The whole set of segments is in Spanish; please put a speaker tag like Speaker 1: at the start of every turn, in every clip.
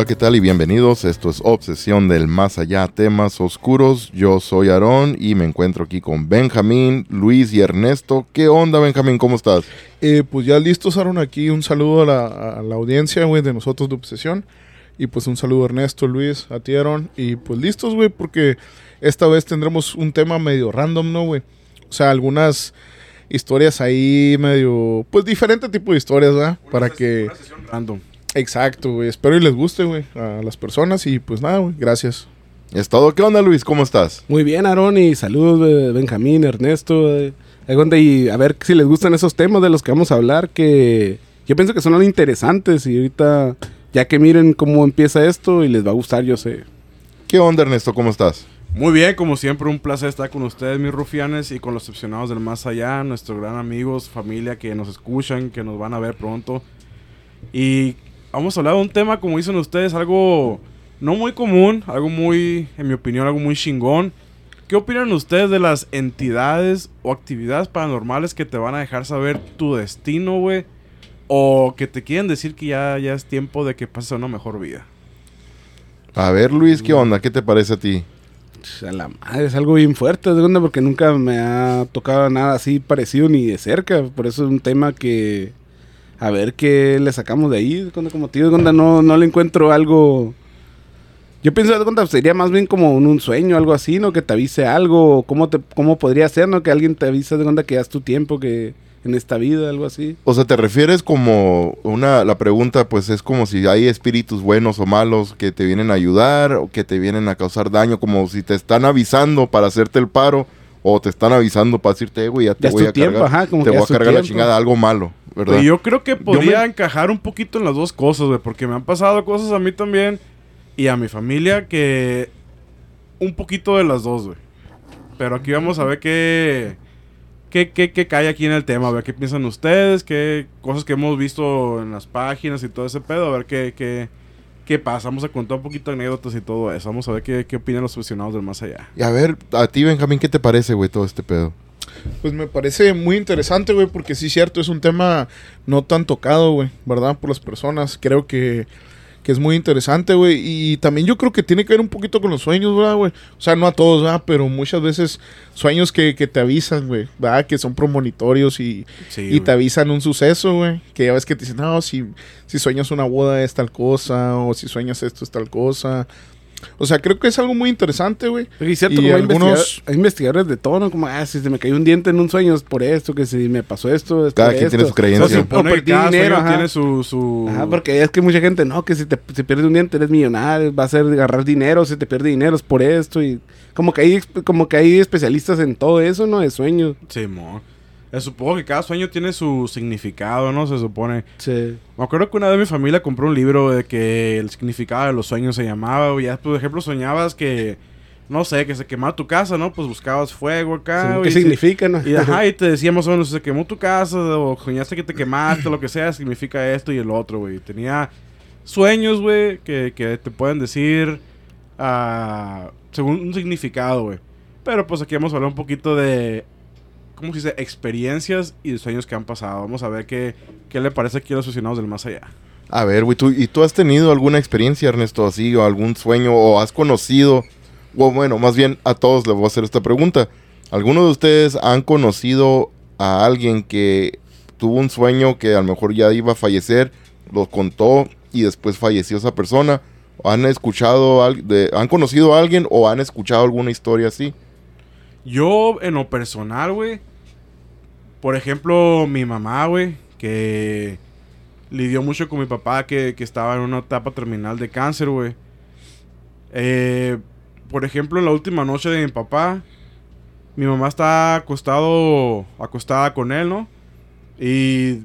Speaker 1: Hola, ¿qué tal y bienvenidos? Esto es Obsesión del Más Allá, temas oscuros. Yo soy Aarón y me encuentro aquí con Benjamín, Luis y Ernesto. ¿Qué onda, Benjamín? ¿Cómo estás?
Speaker 2: Eh, pues ya listos, Aaron, aquí un saludo a la, a la audiencia, güey, de nosotros de Obsesión. Y pues un saludo a Ernesto, Luis, a ti, Aaron. Y pues listos, güey, porque esta vez tendremos un tema medio random, ¿no, güey? O sea, algunas historias ahí medio, pues diferente tipo de historias, ¿verdad? Para que...
Speaker 3: Una sesión random.
Speaker 2: Exacto, güey. Espero y les guste, güey, a las personas. Y pues nada, güey, gracias.
Speaker 1: ¿Es todo? ¿Qué onda, Luis? ¿Cómo estás?
Speaker 4: Muy bien, Aarón, y saludos, eh, Benjamín, Ernesto. eh, donde- y a ver si les gustan esos temas de los que vamos a hablar, que yo pienso que son interesantes y ahorita, ya que miren cómo empieza esto y les va a gustar, yo sé.
Speaker 1: ¿Qué onda, Ernesto? ¿Cómo estás?
Speaker 3: Muy bien, como siempre, un placer estar con ustedes, mis rufianes, y con los opcionados del más allá, nuestros gran amigos, familia que nos escuchan, que nos van a ver pronto. Y vamos a hablar de un tema, como dicen ustedes, algo no muy común, algo muy, en mi opinión, algo muy chingón. ¿Qué opinan ustedes de las entidades o actividades paranormales que te van a dejar saber tu destino, güey? O que te quieren decir que ya, ya es tiempo de que pases a una mejor vida.
Speaker 1: A ver, Luis, ¿qué onda? ¿Qué te parece a ti?
Speaker 4: Ch, A la madre, es algo bien fuerte, de onda, porque nunca me ha tocado nada así parecido ni de cerca. Por eso es un tema que, a ver qué le sacamos de ahí. onda, Como de onda, no, no le encuentro algo. Yo pienso de sería más bien como un, sueño, algo así, ¿no? Que te avise algo. ¿Cómo, te, cómo podría ser, no? Que alguien te avise de onda que ya es tu tiempo, que en esta vida, algo así.
Speaker 1: O sea, ¿te refieres como una, la pregunta pues es como si hay espíritus buenos o malos que te vienen a ayudar o que te vienen a causar daño, como si te están avisando para hacerte el paro o te están avisando para decirte, "Eh, güey, ya te
Speaker 4: Ya
Speaker 1: voy a
Speaker 4: tiempo,
Speaker 1: cargar,
Speaker 4: ajá, como
Speaker 1: te
Speaker 4: que
Speaker 1: voy a cargar la
Speaker 4: tiempo".
Speaker 1: chingada, algo malo, ¿verdad?
Speaker 3: Yo creo que podría
Speaker 4: me-
Speaker 3: encajar un poquito en las dos cosas, güey, porque me han pasado cosas a mí también y a mi familia que un poquito de las dos, güey. Pero aquí vamos a ver qué, qué, qué, qué cae aquí en el tema, a ver qué piensan ustedes, qué cosas que hemos visto en las páginas y todo ese pedo, a ver qué, qué, qué pasa. Vamos a contar un poquito de anécdotas y todo eso. Vamos a ver qué, qué opinan los aficionados del más allá.
Speaker 1: Y a ver, a ti, Benjamín, ¿qué te parece, güey, todo este pedo?
Speaker 2: Pues me parece muy interesante, güey, porque sí, cierto, es un tema no tan tocado, güey, ¿verdad? Por las personas. Creo que, que es muy interesante, güey. Y también yo creo que tiene que ver un poquito con los sueños, ¿verdad, güey? O sea, no a todos, ¿verdad? Pero muchas veces sueños que, que te avisan, güey, ¿verdad? Que son premonitorios y,
Speaker 3: Sí,
Speaker 2: y te avisan un suceso, güey. Que ya ves que te dicen, no, si, si sueñas una boda es tal cosa, o si sueñas esto es tal cosa. O sea, creo que es algo muy interesante, güey.
Speaker 4: Y cierto,
Speaker 2: Y
Speaker 4: como hay,
Speaker 2: algunos-
Speaker 4: investigadores, hay investigadores de todo, ¿no? Como, ah, si se me cayó un diente en un sueño es por esto, que si me pasó esto es
Speaker 1: Cada
Speaker 4: por
Speaker 1: quien
Speaker 4: esto.
Speaker 1: tiene su
Speaker 3: O
Speaker 1: creencia.
Speaker 3: sea, se
Speaker 4: O
Speaker 3: supone que
Speaker 4: perdí
Speaker 3: cada
Speaker 4: dinero,
Speaker 3: sueño tiene su... su...
Speaker 4: Ajá, porque es que mucha gente, no, que si te si pierdes un diente eres millonario, va a ser agarrar dinero, si te pierde dinero es por esto y como que hay como que hay especialistas en todo eso, ¿no? De sueños.
Speaker 3: Sí, mo. Eh, Supongo que cada sueño tiene su significado, ¿no? Se supone.
Speaker 4: Sí.
Speaker 3: Me acuerdo que una vez mi familia compró un libro de que el significado de los sueños se llamaba. güey. Ya, por ejemplo, soñabas que, no sé, que se quemaba tu casa, ¿no? Pues buscabas fuego acá.
Speaker 4: Sí, ¿Qué
Speaker 3: y si-
Speaker 4: significa, no?
Speaker 3: Y, ajá, y te decía más o menos, se quemó tu casa, o soñaste que te quemaste, lo que sea, significa esto y el otro, güey. Tenía sueños, güey, que, que te pueden decir ah, según un significado, güey. Pero pues aquí vamos a hablar un poquito de, ¿cómo se dice? Experiencias y sueños que han pasado. Vamos a ver qué, qué le parece aquí a los aficionados del más allá.
Speaker 1: A ver, güey, ¿tú, ¿y tú has tenido alguna experiencia, Ernesto, así, o algún sueño, o has conocido, o bueno, más bien a todos les voy a hacer esta pregunta. ¿Alguno de ustedes han conocido a alguien que tuvo un sueño que a lo mejor ya iba a fallecer, lo contó y después falleció esa persona? ¿Han escuchado, de, han conocido a alguien o han escuchado alguna historia así?
Speaker 3: Yo, en lo personal, güey. Por ejemplo, mi mamá, güey, que lidió mucho con mi papá, que, que estaba en una etapa terminal de cáncer, güey. Eh, por ejemplo, en la última noche de mi papá, mi mamá está acostado, acostada con él, ¿no? Y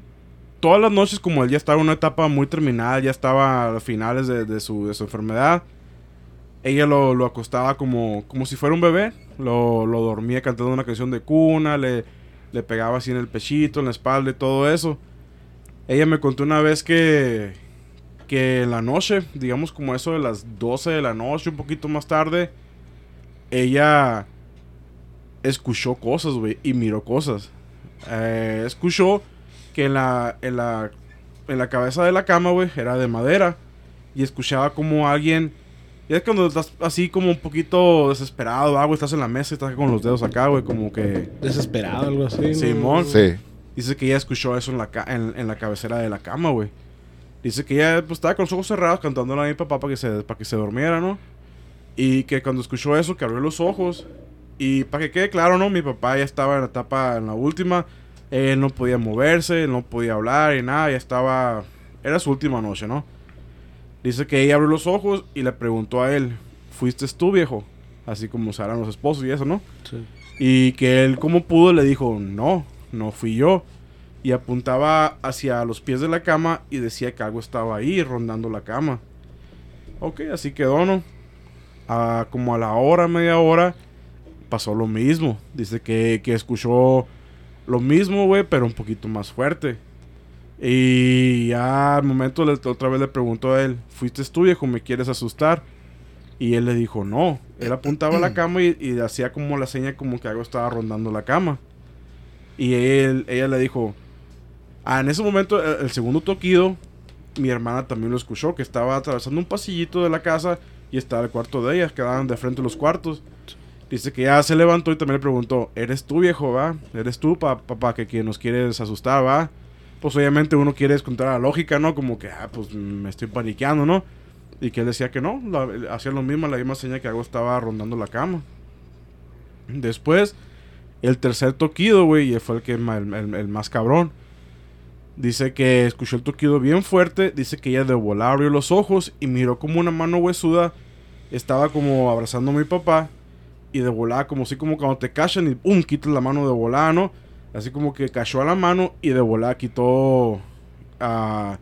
Speaker 3: todas las noches, como él ya estaba en una etapa muy terminal, ya estaba a finales de, de su, de su enfermedad, ella lo, lo acostaba como, como si fuera un bebé. Lo, lo dormía cantando una canción de cuna, le, le pegaba así en el pechito, en la espalda y todo eso. Ella me contó una vez que, que en la noche, digamos como eso de las 12 de la noche, un poquito más tarde, ella escuchó cosas, güey, y miró cosas. Eh, escuchó que en la, en la, en la cabeza de la cama, güey, era de madera. y escuchaba como alguien... Y es cuando estás así como un poquito desesperado, ah, güey, estás en la mesa y estás con los dedos acá, güey, como que...
Speaker 5: Desesperado, algo así. ¿no?
Speaker 3: Simón.
Speaker 1: Sí.
Speaker 3: Dice que ella escuchó eso en la, ca- en, en la cabecera de la cama, güey. Dice que ella pues, estaba con los ojos cerrados cantándole a mi papá para que, se, para que se durmiera, ¿no? Y que cuando escuchó eso, que abrió los ojos. Y para que quede claro, ¿no? Mi papá ya estaba en la etapa, en la última. Él no podía moverse, no podía hablar y nada. Ya estaba... Era su última noche, ¿no? Dice que ella abrió los ojos y le preguntó a él, ¿fuiste tú, viejo? Así como se harán los esposos y eso, ¿no?
Speaker 5: Sí.
Speaker 3: Y que él, como pudo, le dijo, no, no fui yo. Y apuntaba hacia los pies de la cama y decía que algo estaba ahí rondando la cama. Ok, así quedó, ¿no? Ah, como a la hora, media hora, pasó lo mismo. Dice que, que escuchó lo mismo, güey, pero un poquito más fuerte. Y ya al momento otra vez le preguntó a él, ¿fuiste tú, viejo? ¿Me quieres asustar? Y él le dijo, no. Él apuntaba a la cama y, hacía como la seña como que algo estaba rondando la cama. Y él, ella le dijo, ah, en ese momento el, segundo toquido, mi hermana también lo escuchó, que estaba atravesando un pasillito de la casa y estaba el cuarto de ella, quedaban de frente los cuartos. Dice que ya se levantó y también le preguntó, ¿eres tú viejo, va? ¿Eres tú, pa- papá, que, que nos quieres asustar, va? Pues obviamente uno quiere descontar la lógica, ¿no? Como que, ah, pues me estoy paniqueando, ¿no? Y que él decía que no, hacía lo mismo, la misma señal que algo estaba rondando la cama. Después, el tercer toquido, güey, y fue el, que, el, más cabrón. Dice que escuchó el toquido bien fuerte, dice que ella de volar abrió los ojos y miró como una mano huesuda estaba como abrazando a mi papá y de volada, como así como cuando te cachan y ¡pum! quitas la mano de volada, ¿no? Así como que cayó a la mano y de volada quitó ah,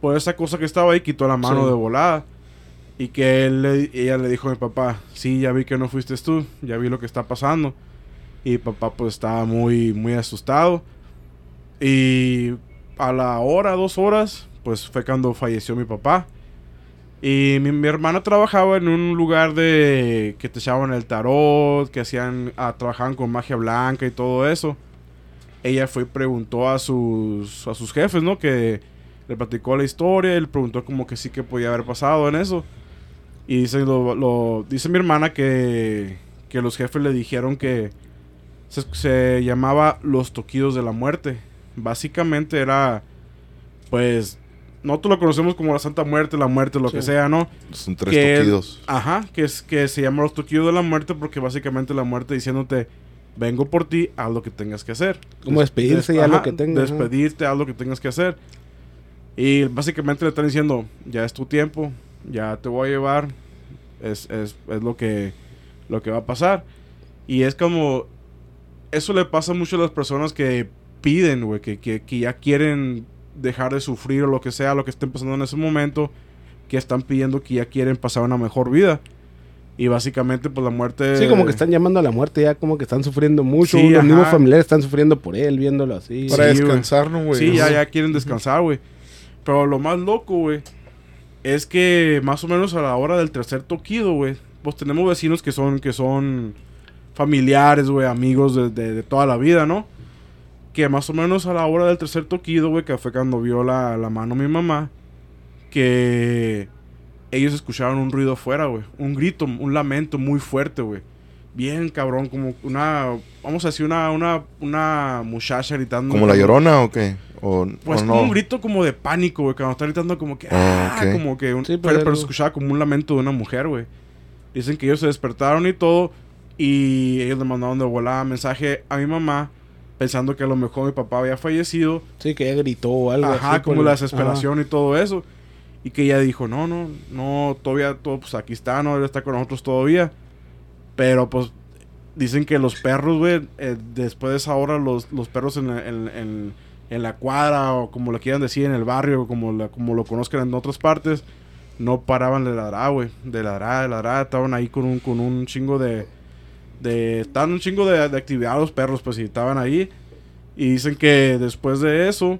Speaker 3: por esa cosa que estaba ahí, quitó la mano
Speaker 5: Sí.
Speaker 3: de volada. Y que él ella le dijo a mi papá, sí, ya vi que no fuiste tú, ya vi lo que está pasando. Y papá pues estaba muy, muy asustado. Y a la hora, dos horas, pues fue cuando falleció mi papá. Y mi, mi hermana trabajaba en un lugar de que te echaban el tarot, que hacían, ah, trabajaban con magia blanca y todo eso. Ella fue y preguntó a sus, a sus jefes, ¿no? Que le platicó la historia, él preguntó como que sí que podía haber pasado en eso. Y dice, lo, lo- dice mi hermana que, que los jefes le dijeron que se, se llamaba los toquidos de la muerte. Básicamente era, pues, nosotros lo conocemos como la Santa Muerte, la muerte, lo que sea, ¿no?
Speaker 1: Son tres
Speaker 3: Que-
Speaker 1: toquidos.
Speaker 3: Ajá, que es que se llama los toquidos de la muerte porque básicamente la muerte diciéndote, vengo por ti, haz lo que tengas que hacer.
Speaker 5: Como despedirse ya lo que tengas.
Speaker 3: Despedirte, haz lo que tengas que hacer. Y básicamente le están diciendo, ya es tu tiempo, ya te voy a llevar, es, es, es lo, que, lo que va a pasar. Y es como, eso le pasa mucho a las personas que piden, güey, que, que, que ya quieren dejar de sufrir o lo que sea, lo que estén pasando en ese momento, que están pidiendo que ya quieren pasar una mejor vida. Y básicamente, pues la muerte...
Speaker 5: Sí, como que están llamando a la muerte ya, como que están sufriendo mucho.
Speaker 3: Sí,
Speaker 5: los
Speaker 3: ajá.
Speaker 5: mismos familiares están sufriendo por él, viéndolo así.
Speaker 2: Para
Speaker 3: Sí, güey.
Speaker 2: descansar, ¿no, güey?
Speaker 3: Sí, ya, ya quieren descansar, güey. Pero lo más loco, güey, es que más o menos a la hora del tercer toquido, güey, pues tenemos vecinos que son, que son familiares, güey, amigos de, de- de toda la vida, ¿no? Que más o menos a la hora del tercer toquido, güey, que fue cuando vio la, la mano mi mamá, que ellos escucharon un ruido afuera, güey. Un grito, un lamento muy fuerte, güey. Bien cabrón, como una, vamos a decir, una, una, una muchacha gritando.
Speaker 1: ¿Como la llorona o qué? O,
Speaker 3: Pues
Speaker 1: o
Speaker 3: como
Speaker 1: no.
Speaker 3: un grito como de pánico, güey. Cuando está gritando como que...
Speaker 1: Ah,
Speaker 3: Ah, como que... Un,
Speaker 5: Sí,
Speaker 3: pero,
Speaker 5: pero-
Speaker 3: escuchaba como un lamento de una mujer, güey. Dicen que ellos se despertaron y todo. Y ellos le mandaron de volada mensaje a mi mamá. Pensando que a lo mejor mi papá había fallecido.
Speaker 5: Sí, que ella gritó o algo
Speaker 3: Ajá,
Speaker 5: así.
Speaker 3: como
Speaker 5: por
Speaker 3: la desesperación y todo eso. Y que ella dijo, no, no, no, todavía, todo, pues aquí está, no, él está con nosotros todavía. Pero pues dicen que los perros, güey, eh, después de esa hora, los, los perros en, en, en- en la cuadra o como lo quieran decir, en el barrio, como, la- como lo conozcan en otras partes, no paraban de ladrar, güey. De ladrar, de ladrar, estaban ahí con un, con un chingo de... de estaban un chingo de, de actividad los perros, pues, y estaban ahí. Y dicen que después de eso,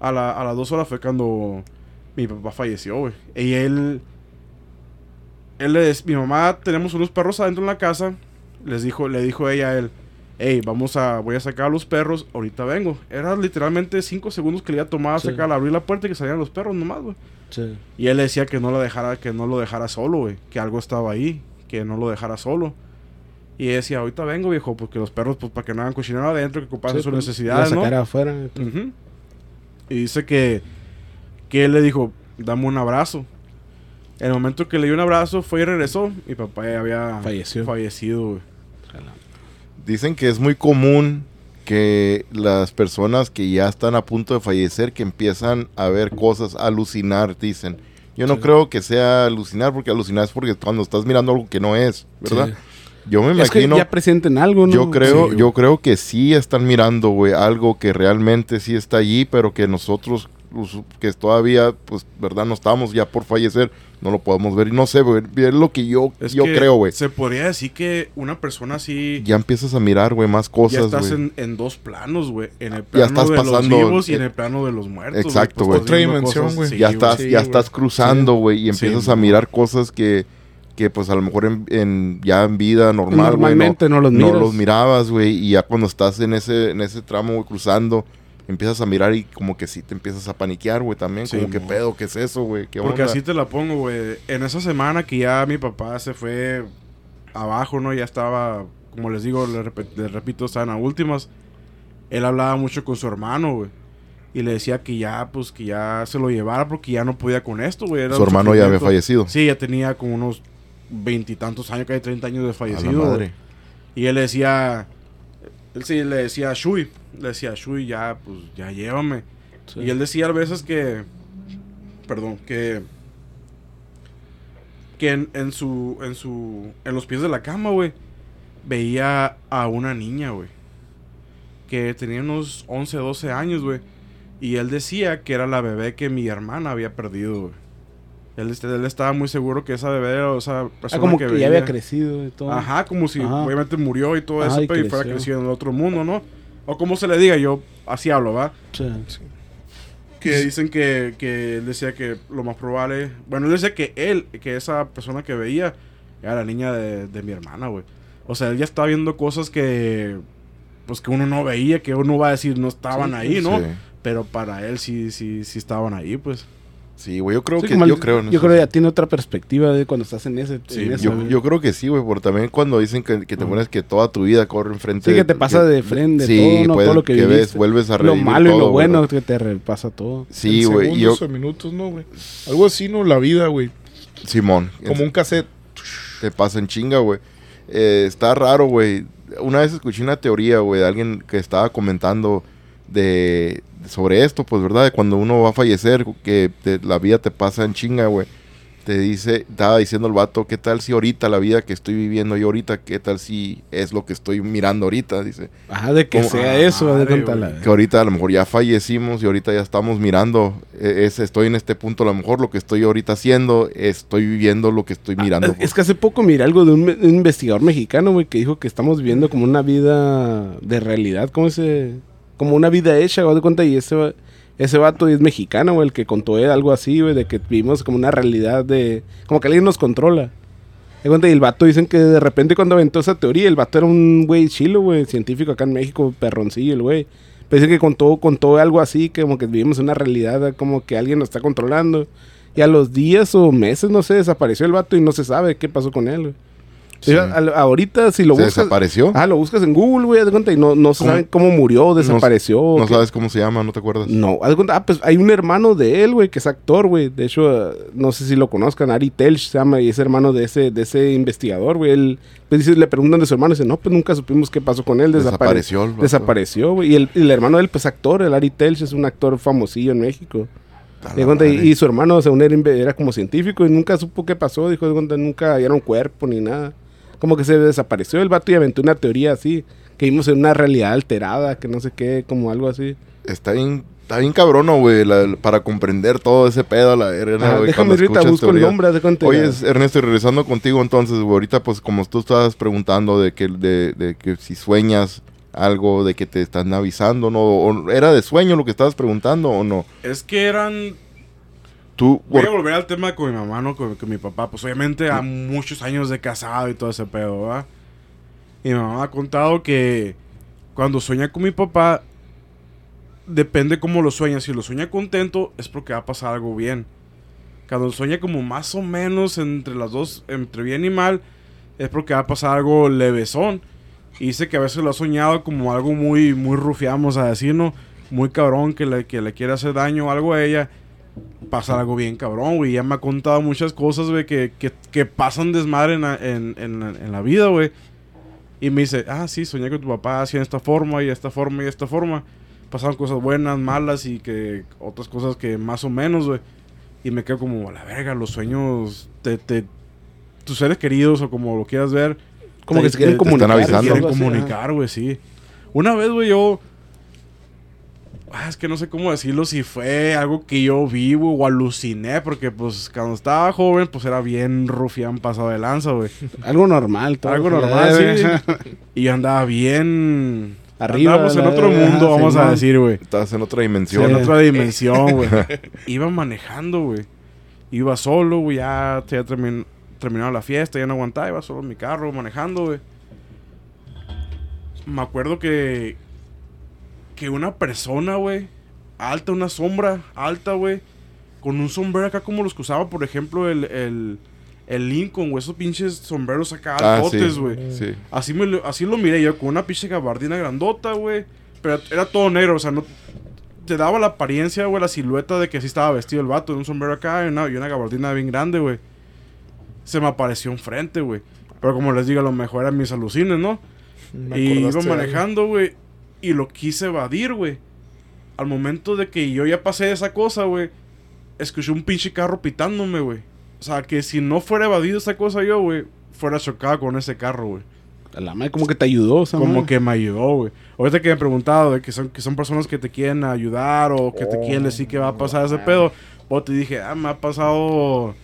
Speaker 3: a, la, a las dos horas fue cuando mi papá falleció, güey. Y él... Él mi mamá, tenemos unos perros adentro en la casa. Les dijo, le dijo ella a él, hey, vamos a, voy a sacar a los perros, ahorita vengo. Era literalmente cinco segundos que le iba a tomar
Speaker 4: Sí.
Speaker 3: sacar, abrir la puerta y que salían los perros nomás, güey.
Speaker 4: Sí.
Speaker 3: Y él le decía que no lo dejara, que no lo dejara solo, güey. Que algo estaba ahí, que no lo dejara solo. Y decía, ahorita vengo, viejo, porque los perros, pues, para que no hagan cochinero adentro, que ocupasen
Speaker 4: Sí,
Speaker 3: sus
Speaker 4: pues,
Speaker 3: necesidades, ¿no?
Speaker 4: sacar afuera.
Speaker 3: Y dice que, que él le dijo, dame un abrazo. En el momento que le dio un abrazo, fue y regresó. Y papá ya había fallecido, güey.
Speaker 1: Dicen que es muy común que las personas que ya están a punto de fallecer, que empiezan a ver cosas, a alucinar, dicen. Yo no
Speaker 4: Sí.
Speaker 1: creo que sea alucinar, porque alucinar es porque cuando estás mirando algo que no es, ¿verdad?
Speaker 4: Sí.
Speaker 1: Yo me
Speaker 4: Es que
Speaker 1: imagino,
Speaker 4: ya presienten algo, ¿no?
Speaker 1: yo creo,
Speaker 4: Sí.
Speaker 1: yo creo que sí están mirando, güey, algo que realmente sí está allí, pero que nosotros, que todavía, pues, verdad, no estamos ya por fallecer, no lo podemos ver. Y no sé, güey, es lo que yo,
Speaker 3: Es
Speaker 1: yo
Speaker 3: que
Speaker 1: creo, güey.
Speaker 3: Se podría decir que una persona así
Speaker 1: Ya empiezas a mirar, güey, más
Speaker 3: ya
Speaker 1: cosas,
Speaker 3: estás
Speaker 1: güey.
Speaker 3: en, en dos planos, güey. En el
Speaker 1: Ya
Speaker 3: plano
Speaker 1: estás
Speaker 3: de
Speaker 1: pasando-
Speaker 3: los vivos y en
Speaker 1: eh,
Speaker 3: el plano de los muertos.
Speaker 1: exacto,
Speaker 3: Pues,
Speaker 1: güey.
Speaker 3: estás
Speaker 2: Otra dimensión, güey.
Speaker 3: sí,
Speaker 1: ya estás,
Speaker 2: sí,
Speaker 1: ya estás cruzando, güey, y
Speaker 3: Sí,
Speaker 1: empiezas a
Speaker 3: no.
Speaker 1: mirar cosas que, que pues a lo mejor en, en- ya en vida normal, güey,
Speaker 4: Normalmente no los
Speaker 1: no
Speaker 4: miras.
Speaker 1: los mirabas, güey, y ya cuando estás en ese, en ese tramo, güey, cruzando, empiezas a mirar y como que sí te empiezas a paniquear, güey, también,
Speaker 3: Sí,
Speaker 1: como que pedo, ¿qué es eso, güey? ¿Qué
Speaker 3: Porque
Speaker 1: onda?
Speaker 3: así te la pongo, güey. En esa semana que ya mi papá se fue abajo, ¿no? Ya estaba, como les digo, le, rep- les repito, estaban a últimas. Él hablaba mucho con su hermano, güey. Y le decía que ya, pues, que ya se lo llevara porque ya no podía con esto, güey.
Speaker 1: Su hermano ya había fallecido.
Speaker 3: Sí, ya tenía como unos veintitantos años, casi 30 años de
Speaker 1: a la
Speaker 3: fallecido.
Speaker 1: madre.
Speaker 3: Y él decía, él sí le decía a Shui, le decía a Shui, ya, pues, ya llévame.
Speaker 4: Sí.
Speaker 3: Y él decía a veces que, perdón, que, que en, en su, en su, en los pies de la cama, güey, veía a una niña, güey, que tenía unos 11, 12 años, güey. Y él decía que era la bebé que mi hermana había perdido, güey. Él, este- él estaba muy seguro que esa bebé era esa
Speaker 4: Ah,
Speaker 3: persona
Speaker 4: como
Speaker 3: que,
Speaker 4: que, ya había
Speaker 3: veía.
Speaker 4: crecido y todo.
Speaker 3: Ajá, como si
Speaker 4: Ajá.
Speaker 3: obviamente murió y todo
Speaker 4: Ajá,
Speaker 3: eso,
Speaker 4: y
Speaker 3: pero y fuera crecido en el otro mundo, ¿no? O como se le diga, yo así hablo, ¿va?
Speaker 4: Sí.
Speaker 3: Que dicen que, que él decía que lo más probable. Bueno, él decía que él, que esa persona que veía, era la niña de, de mi hermana, güey. O sea, él ya estaba viendo cosas que. Pues que uno no veía, que uno va a decir no estaban
Speaker 4: Sí,
Speaker 3: ahí, ¿no?
Speaker 1: Sí.
Speaker 3: Pero para él sí, sí, sí estaban ahí, pues.
Speaker 1: Sí, güey, yo creo
Speaker 4: Sí,
Speaker 1: que, yo
Speaker 4: el-
Speaker 1: creo en
Speaker 4: yo
Speaker 1: eso,
Speaker 4: creo
Speaker 1: sí.
Speaker 4: que ya tiene otra perspectiva de cuando estás en ese.
Speaker 3: Sí,
Speaker 4: en esa,
Speaker 1: Yo, creo que sí, güey, porque también cuando dicen que, que te pones que toda tu vida corre enfrente
Speaker 4: Sí, que te pasa de frente, todo, ¿no?
Speaker 1: pues,
Speaker 4: Todo lo que
Speaker 1: ves,
Speaker 4: viviste.
Speaker 1: vuelves a
Speaker 4: lo malo y lo bueno que te repasa todo.
Speaker 1: Sí,
Speaker 2: En
Speaker 1: güey, yo,
Speaker 2: segundos o minutos, ¿no, güey? Algo así, ¿no? La vida, güey.
Speaker 1: Simón,
Speaker 2: Como un cassette.
Speaker 1: te pasa en chinga, güey. Eh, está raro, güey. Una vez escuché una teoría, güey, de alguien que estaba comentando de sobre esto, pues, ¿verdad? De cuando uno va a fallecer, que te- la vida te pasa en chinga, güey. Te dice, estaba diciendo el vato, ¿qué tal si ahorita la vida que estoy viviendo yo ahorita, qué tal si es lo que estoy mirando ahorita? Dice,
Speaker 4: Ajá, de que
Speaker 1: ¿Cómo?
Speaker 4: sea
Speaker 3: Ah,
Speaker 4: eso, de
Speaker 3: madre,
Speaker 4: la-
Speaker 1: que ahorita a lo mejor ya fallecimos y ahorita ya estamos mirando, eh, es, estoy en este punto, a lo mejor lo que estoy ahorita haciendo, estoy viviendo lo que estoy mirando.
Speaker 4: Ah, Es que hace poco miré algo de un, investigador mexicano, güey, que dijo que estamos viviendo como una vida de realidad, como ese, como una vida hecha, de cuenta, y ese, ese vato es mexicano, güey, el que contó él algo así, de que vivimos como una realidad de, como que alguien nos controla. Y el vato dicen que de repente cuando aventó esa teoría, el vato era un güey chilo, güey, científico acá en México, perroncillo el güey. Pero dicen que contó, contó algo así, que como que vivimos una realidad, como que alguien nos está controlando. Y a los días o meses, no sé, desapareció el vato y no se sabe qué pasó con él, güey.
Speaker 1: Sí.
Speaker 4: Ahorita si lo
Speaker 1: ¿Se
Speaker 4: buscas...
Speaker 1: desapareció?
Speaker 4: Ah, lo buscas en Google, güey, haz de cuenta, y no, no se
Speaker 1: ¿Cómo?
Speaker 4: murió, desapareció.
Speaker 1: no sabes cómo se llama, ¿no te acuerdas?
Speaker 4: No, haz de cuenta, ah, pues hay un hermano de él, güey, que es actor, güey. De hecho, eh, no sé si lo conozcan, Ari Telch se llama y es hermano de ese, de ese investigador, güey. Él, pues dice, le preguntan de su hermano y dice, no, pues nunca supimos qué pasó con él, desapare-
Speaker 1: Desapareció vato.
Speaker 4: Desapareció, güey. Y el, el hermano de él, pues actor, el Ari Telch es un actor famosillo en México. Cuenta, y, su hermano, según inve- era como científico y nunca supo qué pasó. Dijo, de cuenta, nunca hallaron cuerpo ni nada. Como que se desapareció el vato y aventó una teoría así. Que vimos en una realidad alterada, que no sé qué, como algo así.
Speaker 1: Está bien, está bien cabrono, güey, para comprender todo ese pedo, la verga,
Speaker 4: Ah,
Speaker 1: güey,
Speaker 4: déjame
Speaker 1: cuando
Speaker 4: ahorita busco el nombre, de cuenta.
Speaker 1: Oye, Ernesto, y regresando contigo entonces, güey, ahorita pues como tú estabas preguntando de que, de, de que si sueñas algo, de que te están avisando, ¿no? O, ¿Era de sueño lo que estabas preguntando o no?
Speaker 3: Es que eran
Speaker 1: Tú,
Speaker 3: Voy a volver al tema con mi mamá, no con, con mi papá. Pues obviamente a muchos años de casado y todo ese pedo, ¿verdad? Y mi mamá ha contado que, cuando sueña con mi papá, depende cómo lo sueña. Si lo sueña contento, es porque va a pasar algo bien. Cuando sueña como más o menos entre las dos, entre bien y mal, es porque va a pasar algo levesón. Y dice que a veces lo ha soñado como algo muy, muy rufiamos a decir, ¿no? Muy cabrón, que le, que le quiere hacer daño o algo a ella. Pasa algo bien cabrón, güey. Ya me ha contado muchas cosas, güey, que, que, que pasan desmadre en, la- en, en, en la vida, güey. Y me dice, ah, sí, soñé con tu papá así en esta forma y esta forma y esta forma. Pasaron cosas buenas, malas y que otras cosas que más o menos, güey. Y me quedo como, a la verga, los sueños, te, te, tus seres queridos o como lo quieras ver.
Speaker 5: Como
Speaker 3: te-
Speaker 5: que se quieren
Speaker 3: te- te
Speaker 5: comunicar.
Speaker 1: avisando.
Speaker 3: quieren comunicar, güey, sí. Una vez, güey, yo... Ah, es que no sé cómo decirlo, si fue algo que yo vi, güey, o aluciné, porque pues cuando estaba joven, pues era bien rufián pasado de lanza, güey.
Speaker 5: Algo normal. todo.
Speaker 3: Algo normal, sí. Y yo andaba bien...
Speaker 5: Arriba,
Speaker 3: Andábamos en otro mundo, vamos a decir, güey.
Speaker 1: Estás en otra
Speaker 3: En
Speaker 1: dimensión.
Speaker 3: otra dimensión, güey. Iba manejando, güey. Iba solo, güey. Ya, ya termin- terminado la fiesta, ya no aguantaba. Iba solo en mi carro manejando, güey. Me acuerdo que. Que una persona, güey. Alta, una sombra alta, güey. Con un sombrero acá como los que usaba, por ejemplo, el. el el Lincoln, güey, esos pinches sombreros acá
Speaker 1: Ah,
Speaker 3: altotes, güey.
Speaker 1: Sí.
Speaker 3: Así, me lo, así lo miré yo, con una pinche gabardina grandota, güey. Pero era todo negro, o sea, no... Te daba la apariencia, güey, la silueta de que sí estaba vestido el vato, de un sombrero acá y una, y una gabardina bien grande, güey. Se me apareció enfrente, güey. Pero como les digo, a lo mejor eran mis alucines, ¿no?
Speaker 2: Me
Speaker 3: y iba manejando, güey. Y lo quise evadir, güey. Al momento de que yo ya pasé esa cosa, güey. Escuché un pinche carro pitándome, güey. O sea, que si no fuera evadido esa cosa yo, güey. Fuera chocado con ese carro, güey.
Speaker 5: A La madre como que te ayudó, o sea,
Speaker 3: Como
Speaker 5: madre.
Speaker 3: que me ayudó, güey. Ahorita que me he preguntado de que son, que son personas que te quieren ayudar o que te quieren decir que va a pasar ese pedo. O te dije, ah, me ha pasado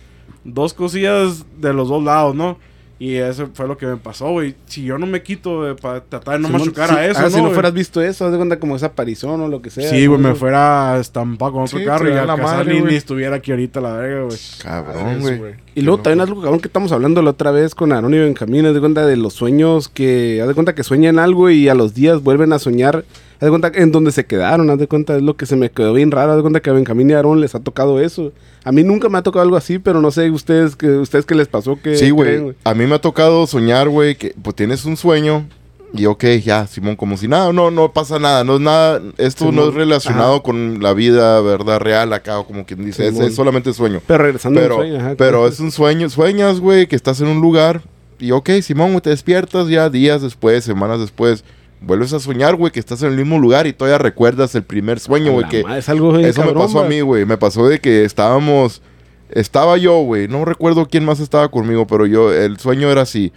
Speaker 3: dos cosillas de los dos lados, ¿no? Y eso fue lo que me pasó, güey. Si yo no me quito de, para tratar de no machucar a eso,
Speaker 5: ah,
Speaker 3: ¿no?
Speaker 5: si no fueras visto eso, haz de cuenta como esa aparición o lo que sea.
Speaker 3: Sí, güey,
Speaker 5: ¿no?
Speaker 3: me fuera a estampar con otro
Speaker 2: Sí,
Speaker 3: carro y a
Speaker 2: la madre,
Speaker 3: ni, estuviera aquí ahorita la verga, güey.
Speaker 1: Cabrón, güey.
Speaker 5: Y luego
Speaker 2: Qué
Speaker 5: también algo cabrón que estamos hablando la otra vez con Aaron y Benjamín, haz de cuenta de los sueños que, haz de cuenta que sueñan algo y a los días vuelven a soñar, haz de cuenta en donde se quedaron, haz de cuenta es lo que se me quedó bien raro, haz de cuenta que a Benjamín y a Aaron les ha tocado eso. A mí nunca me ha tocado algo así, pero no sé ustedes que ustedes qué les pasó que
Speaker 1: Sí, güey. A mí me ha tocado soñar, güey, que pues tienes un sueño y ok, ya, Simón, como si nada, no, no pasa nada, no es nada, esto no
Speaker 5: Simón.
Speaker 1: es relacionado con la vida, verdad, real acá, o como quien dice, es, es solamente sueño.
Speaker 5: Pero regresando
Speaker 1: Pero,
Speaker 5: sueño, ajá,
Speaker 1: pero es un sueño, sueñas, güey, que estás en un lugar y ok, Simón, te despiertas ya días después, semanas después, vuelves a soñar, güey, que estás en el mismo lugar y todavía recuerdas el primer sueño, güey, que
Speaker 5: es algo
Speaker 1: eso me pasó a mí, güey. Me pasó de que estábamos. Estaba yo, güey. No recuerdo quién más estaba conmigo, pero yo. El sueño era así.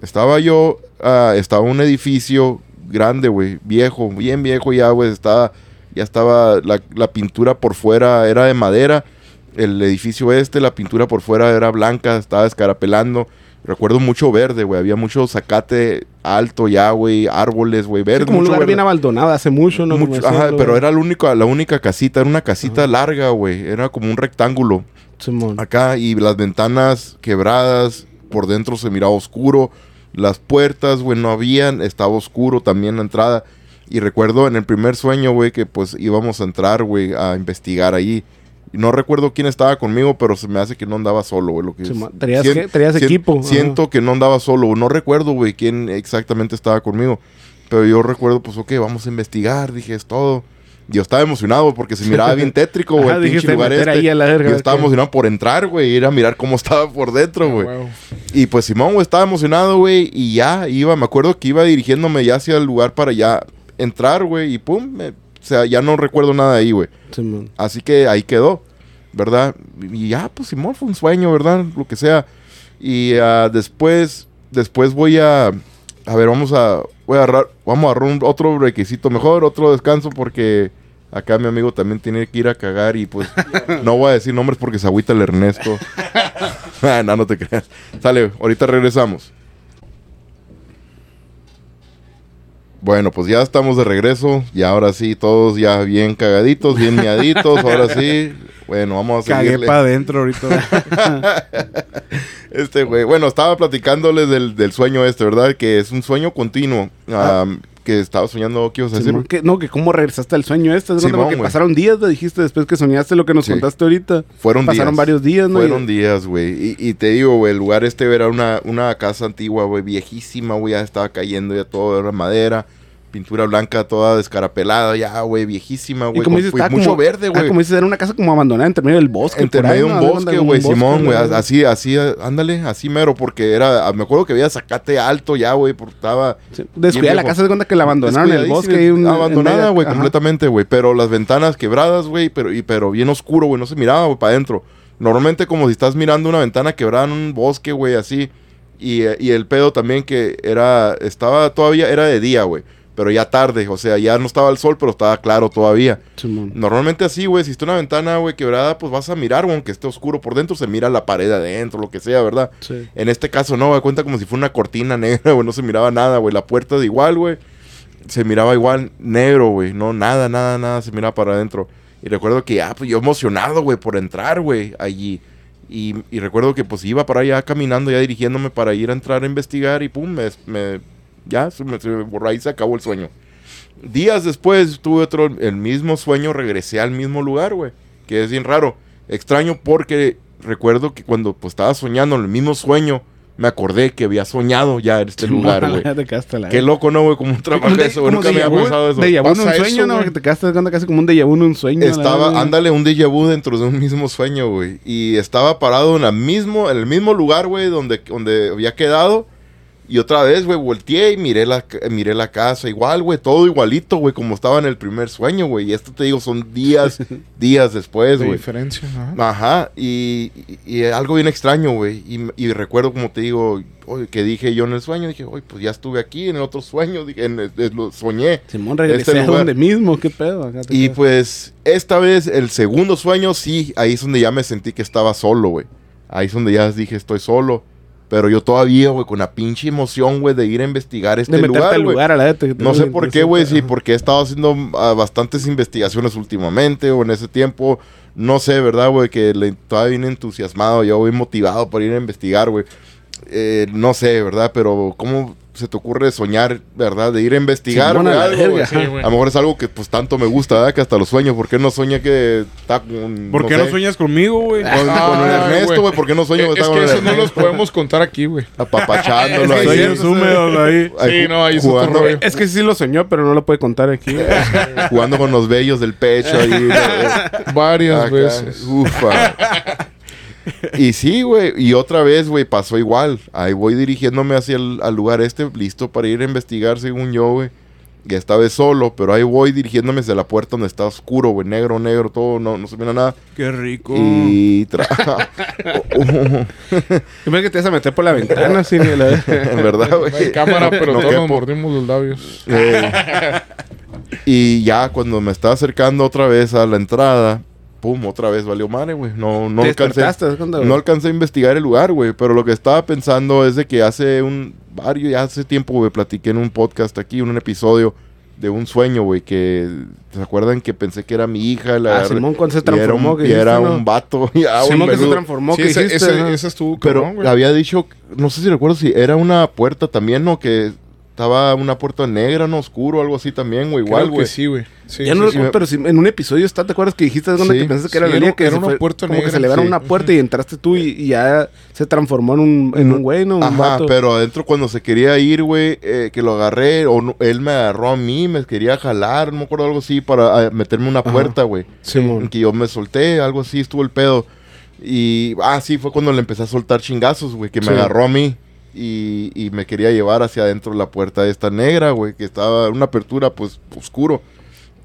Speaker 1: Estaba yo. ah, estaba un edificio grande, güey. Viejo, bien viejo ya, güey. Estaba. Ya estaba. La, la pintura por fuera era de madera. El edificio este, la pintura por fuera era blanca. Estaba escarapelando. Recuerdo mucho verde, güey. Había mucho zacate alto ya, güey. Árboles, güey. Verde.
Speaker 5: Sí, como un lugar
Speaker 1: verde.
Speaker 5: bien abandonado hace mucho, ¿no?
Speaker 1: Mucho- ajá, pero era la única, la única casita, era una casita larga, güey. Era como un rectángulo
Speaker 5: Simón.
Speaker 1: acá y las ventanas quebradas, por dentro se miraba oscuro. Las puertas, güey, no habían, estaba oscuro también la entrada. Y recuerdo en el primer sueño, güey, que pues íbamos a entrar, güey, a investigar ahí. No recuerdo quién estaba conmigo, pero se me hace que no andaba solo, güey. Lo que.
Speaker 5: Traías,
Speaker 1: Sien- sien-
Speaker 5: equipo. ajá.
Speaker 1: Siento que no andaba solo. No recuerdo, güey, quién exactamente estaba conmigo. Pero yo recuerdo, pues, ok, vamos a investigar. Dije, es todo. Yo estaba emocionado porque se miraba bien tétrico, güey. El pinche lugar este.
Speaker 5: ahí a la verga,
Speaker 1: yo estaba emocionado por entrar, güey. Ir a mirar cómo estaba por dentro,
Speaker 2: Ah,
Speaker 1: güey. Y pues Simón, güey, estaba emocionado, güey. Y ya iba, me acuerdo que iba dirigiéndome ya hacia el lugar para ya entrar, güey. Y pum, me- o sea, ya no recuerdo nada ahí, güey. Así que ahí quedó, ¿verdad? Y ya, pues Simón, fue un sueño, ¿verdad? Lo que sea. Y ah, después, después voy a, a ver, vamos a, voy a agarrar, vamos a agarrar un- otro requisito mejor, otro descanso, porque acá mi amigo también tiene que ir a cagar y pues no voy a decir nombres porque se agüita el Ernesto. Ah, no, no te creas. Sale, ahorita regresamos. Bueno, pues ya estamos de regreso y ahora sí, todos ya bien cagaditos, bien miaditos, ahora sí. Bueno, vamos a
Speaker 3: Cagué para adentro ahorita.
Speaker 1: Este güey, bueno, estaba platicándoles del, del sueño este, ¿verdad? Que es un sueño continuo.
Speaker 3: Ah.
Speaker 1: Que estaba soñando, ¿qué ibas a
Speaker 4: que, no, que cómo regresaste al sueño este. ¿no? Porque
Speaker 1: güey.
Speaker 4: pasaron días, lo dijiste después que soñaste lo que nos
Speaker 1: Sí.
Speaker 4: contaste ahorita.
Speaker 1: Fueron
Speaker 4: Pasaron
Speaker 1: días.
Speaker 4: varios días, ¿no?
Speaker 1: Fueron días, güey. Y, y te digo, güey, el lugar este era una, una casa antigua, güey, viejísima, güey, ya estaba cayendo ya todo, era madera, pintura blanca toda descarapelada, ya, güey, viejísima, güey.
Speaker 4: como dices,
Speaker 1: mucho
Speaker 4: como,
Speaker 1: verde,
Speaker 4: ah,
Speaker 1: güey.
Speaker 4: como dices, era una casa como abandonada entre medio del bosque.
Speaker 1: Entre medio de un bosque, güey, Simón, güey, así, así, ándale, así mero, porque era, me acuerdo que había zacate alto ya, güey, porque estaba...
Speaker 4: Sí, Descuida la casa de cuenta que la abandonaron en el bosque. un-
Speaker 1: abandonada, güey, completamente, güey. Pero las ventanas quebradas, güey, pero, y, pero bien oscuro, güey. No se miraba, güey, para adentro. Normalmente como si estás mirando una ventana quebrada en un bosque, güey, así. Y, eh, y el pedo también que era, estaba todavía, era de día, güey. Pero ya tarde, o sea, ya no estaba el sol, pero estaba claro todavía.
Speaker 4: Simón.
Speaker 1: Normalmente así, güey, si está una ventana, güey, quebrada, pues vas a mirar, güey, aunque esté oscuro por dentro, se mira la pared adentro, lo que sea, ¿verdad?
Speaker 4: Sí.
Speaker 1: En este caso no, güey, cuenta como si fuera una cortina negra, güey, no se miraba nada, güey. La puerta de igual, güey, se miraba igual negro, güey. No, nada, nada, nada se miraba para adentro. Y recuerdo que, ah, pues yo emocionado, güey, por entrar, güey, allí. Y, y recuerdo que, pues iba para allá caminando, ya dirigiéndome para ir a entrar a investigar y pum, me, me- ya se me, se me borró ahí, se acabó el sueño. Días después tuve otro, el mismo sueño, regresé al mismo lugar, güey. Que es bien raro. Extraño porque recuerdo que cuando pues, estaba soñando en el mismo sueño, me acordé que había soñado ya en este lugar, güey. Qué loco, ¿no, güey? Como un trabajo
Speaker 4: de-
Speaker 1: eso, güey. Nunca me había pasado eso.
Speaker 4: déjà vu un sueño, ¿no? Que te quedaste de casi como un déjà vu en un sueño.
Speaker 1: Estaba, ándale, un déjà vu dentro de un mismo sueño, güey. Y estaba parado en, la mismo, en el mismo lugar, güey, donde, donde había quedado. Y otra vez, güey, volteé y miré la, miré la casa. Igual, güey, todo igualito, güey, como estaba en el primer sueño, güey. Y esto te digo, son días, días después,
Speaker 2: De
Speaker 1: güey.
Speaker 2: diferencia, ajá.
Speaker 1: Ajá, y, y- y algo bien extraño, güey. Y, y recuerdo, como te digo, oye, que dije yo en el sueño, dije, oye, pues ya estuve aquí en el otro sueño, dije, en en lo soñé.
Speaker 4: Simón regresé
Speaker 1: este
Speaker 4: a donde mismo, qué pedo. Acá te
Speaker 1: Y
Speaker 4: quedas.
Speaker 1: pues esta vez, el segundo sueño, sí, ahí es donde ya me sentí que estaba solo, güey. Ahí es donde ya dije, estoy solo. Pero yo todavía, güey, con la pinche emoción, güey, de ir a investigar este
Speaker 4: de
Speaker 1: lugar,
Speaker 4: al lugar a la te-
Speaker 1: No sé por qué, güey, sí, porque he estado haciendo ah, bastantes investigaciones últimamente o en ese tiempo. No sé, ¿verdad, güey? Que le, todavía bien entusiasmado, yo voy motivado para ir a investigar, güey. Eh, no sé, ¿verdad? Pero ¿cómo se te ocurre soñar, ¿verdad? De ir a investigar, algo,
Speaker 4: verga,
Speaker 1: güey?
Speaker 4: ajá.
Speaker 2: Sí, güey.
Speaker 1: A lo mejor es algo que pues tanto me gusta, ¿verdad? Que hasta lo sueño. ¿Por qué no sueña que está con...
Speaker 3: ¿Por qué no sueñas conmigo, güey?
Speaker 1: Con, con
Speaker 2: Ay,
Speaker 1: Ernesto,
Speaker 2: güey.
Speaker 1: ¿Por qué no sueño que
Speaker 2: Es
Speaker 1: está
Speaker 2: que
Speaker 1: con
Speaker 2: eso no los podemos contar aquí, güey.
Speaker 1: Apapachándolo
Speaker 2: Es que
Speaker 1: ahí.
Speaker 2: sí,
Speaker 3: Sueños húmedos ahí.
Speaker 1: ahí
Speaker 2: Sí,
Speaker 1: ju-
Speaker 2: no, ahí es otro rollo.
Speaker 4: Es que sí lo soñó, pero no lo puede contar aquí.
Speaker 1: jugando con los vellos del pecho ahí.
Speaker 2: Varias veces.
Speaker 1: Ufa. Y sí, güey. Y otra vez, güey, pasó igual. Ahí voy dirigiéndome hacia el al lugar este, listo para ir a investigar, según yo, güey. Y esta vez solo, pero ahí voy dirigiéndome hacia la puerta donde está oscuro, güey. Negro, negro, todo, no, no se mira nada.
Speaker 3: Qué rico.
Speaker 1: Y tra-
Speaker 4: Yo me que te vas a meter por la ventana, así, ni la
Speaker 1: en verdad, güey.
Speaker 2: cámara, pero
Speaker 1: No
Speaker 2: todos nos mordimos los labios.
Speaker 1: Eh, y ya cuando me estaba acercando otra vez a la entrada, pum, otra vez valió madre, güey. No, no alcancé. No alcancé a investigar el lugar, güey. Pero lo que estaba pensando es de que hace un varios, ya hace tiempo, güey, platiqué en un podcast aquí, en un episodio de un sueño, güey, que se acuerdan que pensé que era mi hija, la
Speaker 4: Ah, Simón, cuando se
Speaker 1: y era
Speaker 4: transformó,
Speaker 1: un,
Speaker 4: que
Speaker 1: y era un vato, y ah, un
Speaker 4: Simón que se transformó,
Speaker 2: Sí,
Speaker 4: que
Speaker 2: ese,
Speaker 4: hiciste.
Speaker 2: ese, estuvo
Speaker 1: Pero
Speaker 2: cabrón, güey.
Speaker 1: había dicho, no sé si recuerdo si era una puerta también, ¿no? Que estaba una puerta negra, no oscuro, algo así también, güey, igual, güey.
Speaker 2: sí, güey. Sí,
Speaker 4: ya
Speaker 2: sí,
Speaker 4: no
Speaker 2: sí.
Speaker 4: recuerdo, pero si en un episodio está, ¿te acuerdas que dijiste dónde
Speaker 1: Sí.
Speaker 4: que pensaste que era
Speaker 2: Sí,
Speaker 4: la
Speaker 2: era-
Speaker 4: línea que
Speaker 2: era una
Speaker 4: fue-
Speaker 2: puerta
Speaker 4: como que se
Speaker 1: sí.
Speaker 4: una puerta y entraste tú y, y ya se transformó en un, en un güey, ¿no? Un
Speaker 1: Ajá,
Speaker 4: vato.
Speaker 1: pero adentro cuando se quería ir, güey, eh, que lo agarré, o no- él me agarró a mí, me quería jalar, no me acuerdo algo así, para eh, meterme una puerta, güey.
Speaker 4: Simón.
Speaker 1: Que yo me solté, algo así, estuvo el pedo. Y, ah, sí, fue cuando le empecé a soltar chingazos, güey, que me
Speaker 4: Sí.
Speaker 1: agarró a mí. Y, me quería llevar hacia adentro de la puerta esta negra, güey, que estaba una apertura, pues, oscuro.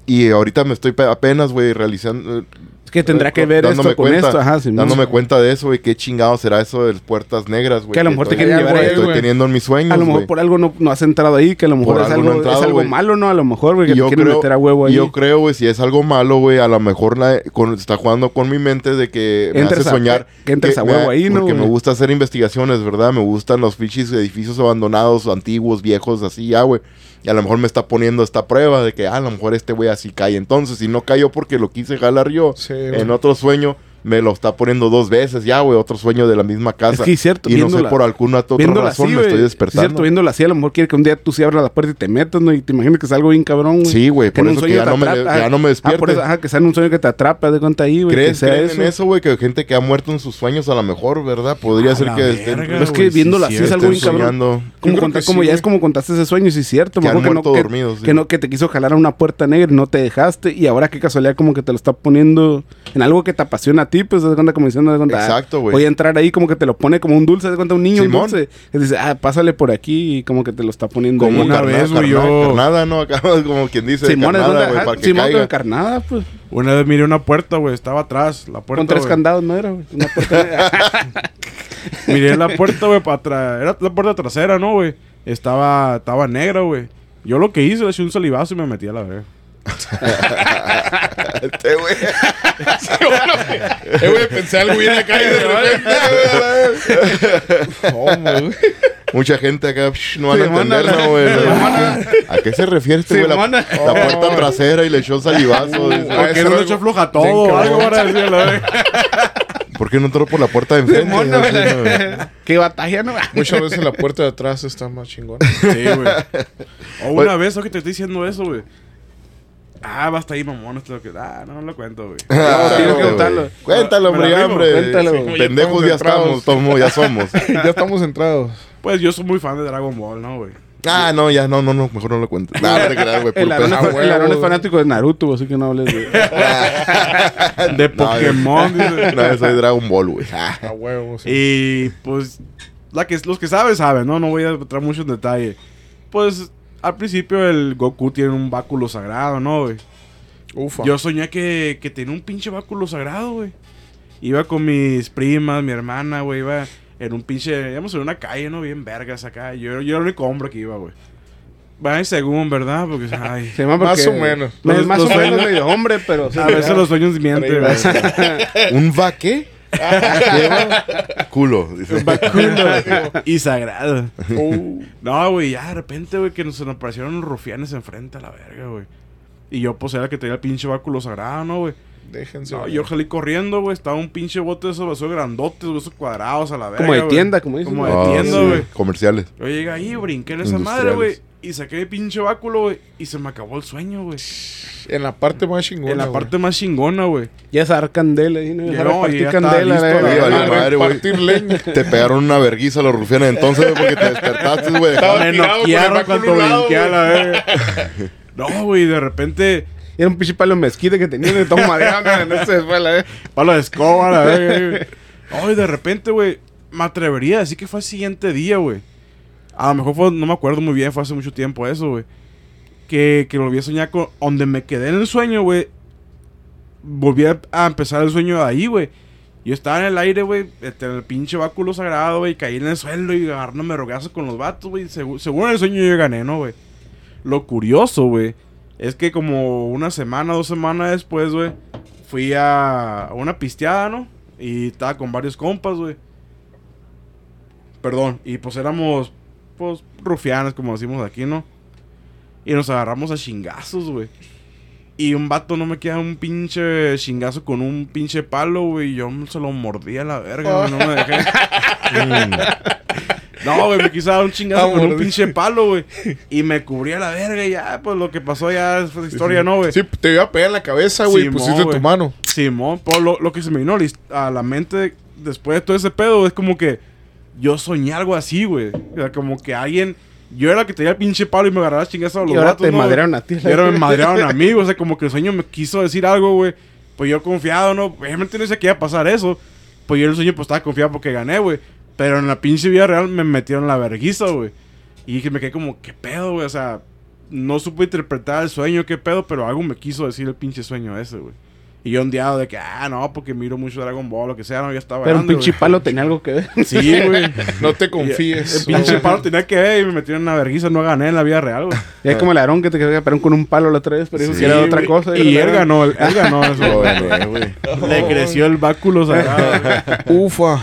Speaker 1: Y ahorita me estoy pe- apenas, güey, realizando...
Speaker 4: Es que tendrá que ver
Speaker 1: dándome
Speaker 4: esto con
Speaker 1: cuenta,
Speaker 4: esto, ajá, Simón.
Speaker 1: Dándome cuenta de eso, güey, qué chingado será eso de las puertas negras, güey.
Speaker 4: Que a lo mejor te quieren llevar
Speaker 1: que
Speaker 4: ahí,
Speaker 1: estoy teniendo en mis sueños,
Speaker 4: A lo mejor
Speaker 1: güey.
Speaker 4: por algo no, no has entrado ahí, que a lo mejor
Speaker 1: Por
Speaker 4: es
Speaker 1: algo no entrado,
Speaker 4: es algo malo, ¿no? A lo mejor, güey, que
Speaker 1: Y
Speaker 4: te
Speaker 1: yo
Speaker 4: quieren
Speaker 1: creo,
Speaker 4: meter a huevo ahí.
Speaker 1: yo creo, güey, si es algo malo, güey, a lo mejor la- con- está jugando con mi mente de que me
Speaker 4: Entres
Speaker 1: hace
Speaker 4: a-
Speaker 1: soñar.
Speaker 4: que entres a
Speaker 1: me-
Speaker 4: huevo ahí, ¿no,
Speaker 1: Porque me
Speaker 4: güey?
Speaker 1: gusta hacer investigaciones, ¿verdad? Me gustan los pinches edificios abandonados, antiguos, viejos, así ya, güey. Y a lo mejor me está poniendo esta prueba de que, ah, a lo mejor este güey así cae. Entonces, si no cayó porque lo quise jalar yo
Speaker 2: Sí,
Speaker 1: en otro sueño, me lo está poniendo dos veces ya, güey, otro sueño de la misma casa.
Speaker 4: Es que es cierto,
Speaker 1: y no sé
Speaker 4: viéndola-
Speaker 1: por alguna otra
Speaker 4: Viéndola
Speaker 1: razón
Speaker 4: así,
Speaker 1: me estoy
Speaker 4: Es
Speaker 1: despertando.
Speaker 4: cierto, viéndola así, a lo mejor quiere que un día tú sí abras la puerta y te metas, ¿no? Y te imaginas que es algo bien cabrón, güey.
Speaker 1: Sí, güey, por eso que ya no me- ya no me
Speaker 4: Ah, por
Speaker 1: despierte.
Speaker 4: eso, ajá, que sea en un sueño que te atrapa, de cuenta ahí, güey.
Speaker 1: ¿Crees
Speaker 4: sea
Speaker 1: creen
Speaker 4: eso.
Speaker 1: en eso, güey? Que gente que ha muerto en sus sueños a lo mejor, ¿verdad? Podría
Speaker 3: A
Speaker 1: ser que estén,
Speaker 3: verga,
Speaker 4: es que viéndolo así es algo bien cabrón. Como, ya es como contaste ese sueño, sí es cierto.
Speaker 1: Que
Speaker 4: no, que te quiso jalar a una puerta negra y no te dejaste. Y ahora qué casualidad como que te lo está poniendo en algo que te apasiona a ti, pues de cuenta como diciendo de cuenta. ah,
Speaker 1: Exacto, güey.
Speaker 4: Voy a entrar ahí como que te lo pone como un dulce, de cuenta un niño un
Speaker 1: Simón.
Speaker 4: dulce. Que dice, ah, pásale por aquí y como que te lo está poniendo
Speaker 1: Como
Speaker 4: ahí.
Speaker 3: una
Speaker 1: carnada,
Speaker 3: vez, güey,
Speaker 1: carnada,
Speaker 3: yo-
Speaker 1: carnada, ¿no? Acá como quien dice
Speaker 4: Simón,
Speaker 1: carnada, güey, para que
Speaker 4: Simón,
Speaker 1: caiga.
Speaker 4: carnada, pues.
Speaker 3: Una vez miré una puerta, güey. Estaba atrás. La puerta.
Speaker 4: Con tres
Speaker 3: güey.
Speaker 4: candados, ¿no era, güey? Una puerta.
Speaker 3: Miré la puerta, güey, para atrás. Era la puerta trasera, ¿no, güey? Estaba, estaba negra, güey. Yo lo que hice, le eché un salivazo y me metí a la verga.
Speaker 1: Este, güey.
Speaker 2: Eh, güey, pensé algo bien acá y de repente. ¿Cómo, güey?
Speaker 1: Mucha gente acá psh, no van a
Speaker 4: Simona,
Speaker 1: entender,
Speaker 4: la-
Speaker 1: ¿no, güey? ¿A qué se refiere este güey? La, la puerta trasera y le echó salivazo.
Speaker 2: Ah,
Speaker 3: ¿Por qué no le
Speaker 2: algo
Speaker 3: echó floja todo? Algo para decir a la verga.
Speaker 1: ¿Por qué no entró por la puerta de enfrente?
Speaker 4: Güey.
Speaker 1: ¿no, güey?
Speaker 4: Qué batalla, ¿no?
Speaker 2: Muchas veces la puerta de atrás está más chingón.
Speaker 3: Sí, güey. O una vez, ¿o que te estoy diciendo eso, güey? Ah, basta ahí, mamón. Esto es lo que... Ah, no, no lo cuento, güey.
Speaker 1: Ah,
Speaker 4: tienes que contarlo.
Speaker 1: Cuéntalo, hombre, ya, hombre.
Speaker 4: cuéntalo.
Speaker 1: Sí,
Speaker 2: Ya
Speaker 1: Pendejos
Speaker 2: estamos
Speaker 1: ya
Speaker 2: entrados.
Speaker 1: estamos, tomo, ya somos.
Speaker 2: ya estamos entrados.
Speaker 3: Pues yo soy muy fan de Dragon Ball, ¿no, güey?
Speaker 1: Ah, no, ya, no, no, no, mejor no lo cuentes. No, no te creas, güey,
Speaker 4: El Aarón, es,
Speaker 2: Ah,
Speaker 4: es fanático de Naruto, así que no hables de...
Speaker 3: De
Speaker 1: No,
Speaker 3: Pokémon, dice.
Speaker 1: No, yo soy Dragon Ball, güey. Ah,
Speaker 2: A huevo, sí.
Speaker 3: Y pues, la que, los que saben, saben, ¿no? No voy a entrar mucho en detalle. Pues, al principio el Goku tiene un báculo sagrado, ¿no, güey?
Speaker 2: Ufa.
Speaker 3: Yo soñé que, que tenía un pinche báculo sagrado, güey. Iba con mis primas, mi hermana, güey, iba en un pinche, íbamos en una calle, ¿no? Bien vergas acá. Yo, yo era el único hombre que iba, güey. Va según, ¿verdad? Porque, ay,
Speaker 4: Se llama
Speaker 2: Más
Speaker 4: porque-
Speaker 2: o menos.
Speaker 4: Me-
Speaker 3: Los-
Speaker 4: más
Speaker 3: los
Speaker 4: o menos medio hombre, pero... sí,
Speaker 3: a veces los sueños mienten, güey.
Speaker 1: ¿Un va qué? Culo. Dice.
Speaker 3: y sagrado.
Speaker 2: Uh,
Speaker 3: No, güey, ya de repente, güey, que nos, se nos aparecieron unos rufianes enfrente a la verga, güey. Y yo, pues, era el que tenía el pinche báculo sagrado, ¿no, güey?
Speaker 2: déjense.
Speaker 3: No, yo salí corriendo, güey. Estaba un pinche bote de esos vasos grandotes, güey, esos cuadrados a la verga.
Speaker 4: Como de tienda, como dicen.
Speaker 3: Como de
Speaker 1: Ah,
Speaker 3: tienda,
Speaker 1: sí,
Speaker 3: güey.
Speaker 1: Comerciales.
Speaker 3: Yo llegué ahí, brinqué en esa madre, güey. Y saqué el pinche báculo, güey. Y se me acabó el sueño, güey.
Speaker 2: En la parte más chingona.
Speaker 3: En la parte más chingona, güey.
Speaker 4: Ya es dar candela. ¿sí? ¿no?
Speaker 3: Ya no, ya
Speaker 4: candela.
Speaker 3: listo,
Speaker 4: la
Speaker 3: güey.
Speaker 1: madre,
Speaker 2: leña.
Speaker 1: Te pegaron una verguiza los rufianes entonces, güey, porque te despertaste, güey.
Speaker 3: Me noquearon cuando brinqué a la verga. No, güey, de repente...
Speaker 4: Era un pinche palo de mezquite que tenía de todo madreando en esa escuela, eh.
Speaker 3: Palo de escoba, la verga, güey. Ay, de repente, güey, me atrevería a decir que fue el siguiente día, güey. A lo mejor no me acuerdo muy bien, fue hace mucho tiempo eso, güey. Que, que volví a soñar con. Donde me quedé en el sueño, güey. Volví a, empezar el sueño de ahí, güey. Yo estaba en el aire, güey, este, en el pinche báculo sagrado, güey, caí en el suelo y agarrándome rogazos con los vatos, güey. Segu- según el sueño yo gané, ¿no, güey? Lo curioso, güey, es que como una semana, dos semanas después, güey, fui a una pisteada, ¿no? Y estaba con varios compas, güey. Perdón, y pues éramos, pues, rufianes, como decimos aquí, ¿no? Y nos agarramos a chingazos, güey. Y un vato no me queda un pinche chingazo con un pinche palo, güey. y Yo se lo mordí a la verga, güey. No me dejé. No, güey, me quiso dar un chingazo
Speaker 2: Ah,
Speaker 3: con un pinche palo, güey. Y me cubrí a la verga y ya, pues lo que pasó ya es historia, ¿no, güey?
Speaker 2: Sí, te iba a pegar en la cabeza, güey. y pusiste tu mano.
Speaker 3: Simón, pues lo, lo que se me vino a la mente después de todo ese pedo es como que yo soñé algo así, güey. O sea, como que alguien. Yo era el que tenía el pinche palo y me agarraba chingazo a los
Speaker 4: Y ahora
Speaker 3: vatos,
Speaker 4: te
Speaker 3: ¿no,
Speaker 4: madrearon
Speaker 3: güey?
Speaker 4: a ti.
Speaker 3: Y ahora me madrearon a mí, güey. O sea, como que el sueño me quiso decir algo, güey. Pues yo confiado, ¿no? Obviamente no sé que iba a pasar eso. Pues yo en el sueño pues estaba confiado porque gané, güey. Pero en la pinche vida real me metieron la verguiza, güey. Y dije, me quedé como, ¿qué pedo, güey? O sea, no supe interpretar el sueño, qué pedo, pero algo me quiso decir el pinche sueño ese, güey. Y yo ondeado de que, ah, no, porque miro mucho Dragon Ball, lo que sea, no, ya estaba
Speaker 4: Pero un pinche palo tenía algo que ver.
Speaker 3: Sí, güey.
Speaker 2: No te
Speaker 3: El
Speaker 2: confíes.
Speaker 3: pinche palo tenía que ver y me metieron en la verguiza, no gané en la vida real, güey.
Speaker 4: Ya es como el Aarón que te quería pegar con un palo la otra vez, pero dijo
Speaker 1: Sí,
Speaker 4: que era otra cosa.
Speaker 3: Y él ganó, él ganó eso. Güey. Le creció el báculo sagrado.
Speaker 2: Ufa.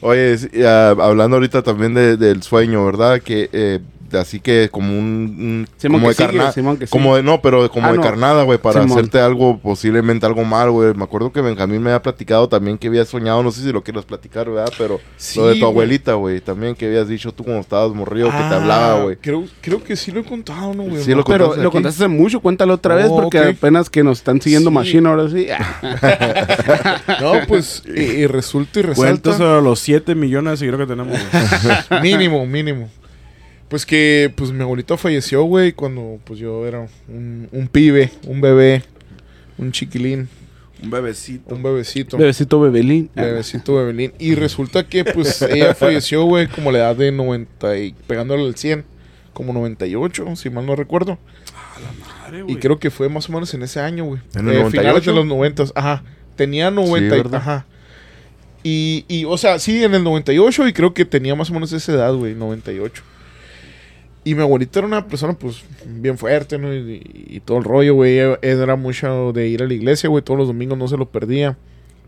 Speaker 1: Oye, sí, ah, hablando ahorita también de- del sueño, ¿verdad? Que eh, así que como un, un-
Speaker 4: Simón,
Speaker 1: como de carnada, como de, no, pero como
Speaker 4: Ah,
Speaker 1: de
Speaker 4: no.
Speaker 1: carnada, güey, para
Speaker 4: Simón.
Speaker 1: hacerte algo posiblemente algo mal, güey. Me acuerdo que Benjamín me había platicado también que había soñado, no sé si lo quieres platicar, ¿verdad? Pero
Speaker 2: Sí,
Speaker 1: lo de tu abuelita, güey, también que habías dicho tú cuando estabas morrido que te
Speaker 2: Ah,
Speaker 1: hablaba, güey.
Speaker 2: Creo, creo que sí lo he contado, ¿no, güey?
Speaker 1: Sí, lo
Speaker 4: Pero
Speaker 1: contaste
Speaker 4: lo
Speaker 1: aquí?
Speaker 4: contaste hace mucho, cuéntalo otra vez,
Speaker 2: Oh,
Speaker 4: porque apenas que nos están siguiendo
Speaker 2: Sí.
Speaker 4: Machine ahora sí.
Speaker 2: No, pues, y, y resulta y resalta.
Speaker 3: sobre los 7 millones de seguidores que tenemos.
Speaker 2: mínimo, mínimo. Pues que, pues mi abuelita falleció, güey, cuando pues yo era un, un pibe, un bebé, un chiquilín,
Speaker 3: Un bebecito.
Speaker 2: un bebecito.
Speaker 4: Bebecito Bebelín.
Speaker 2: Bebecito bebelín. Y resulta que, pues, ella falleció, güey, como a la edad de 90 y pegándole al 100, como 98, si mal no recuerdo.
Speaker 3: Madre,
Speaker 2: Y
Speaker 3: güey.
Speaker 2: creo que fue más o menos en ese año, güey.
Speaker 1: ¿En el
Speaker 2: Eh, Finales
Speaker 1: 98?
Speaker 2: de los 90, ajá. Tenía 90, y-
Speaker 1: ¿verdad?
Speaker 2: ajá. Y, y, o sea, sí, en el 98 y creo que tenía más o menos esa edad, güey, 98. Y mi abuelita era una persona, pues, bien fuerte, ¿no? Y, y todo el rollo, güey. Era mucho de ir a la iglesia, güey. Todos los domingos no se lo perdía.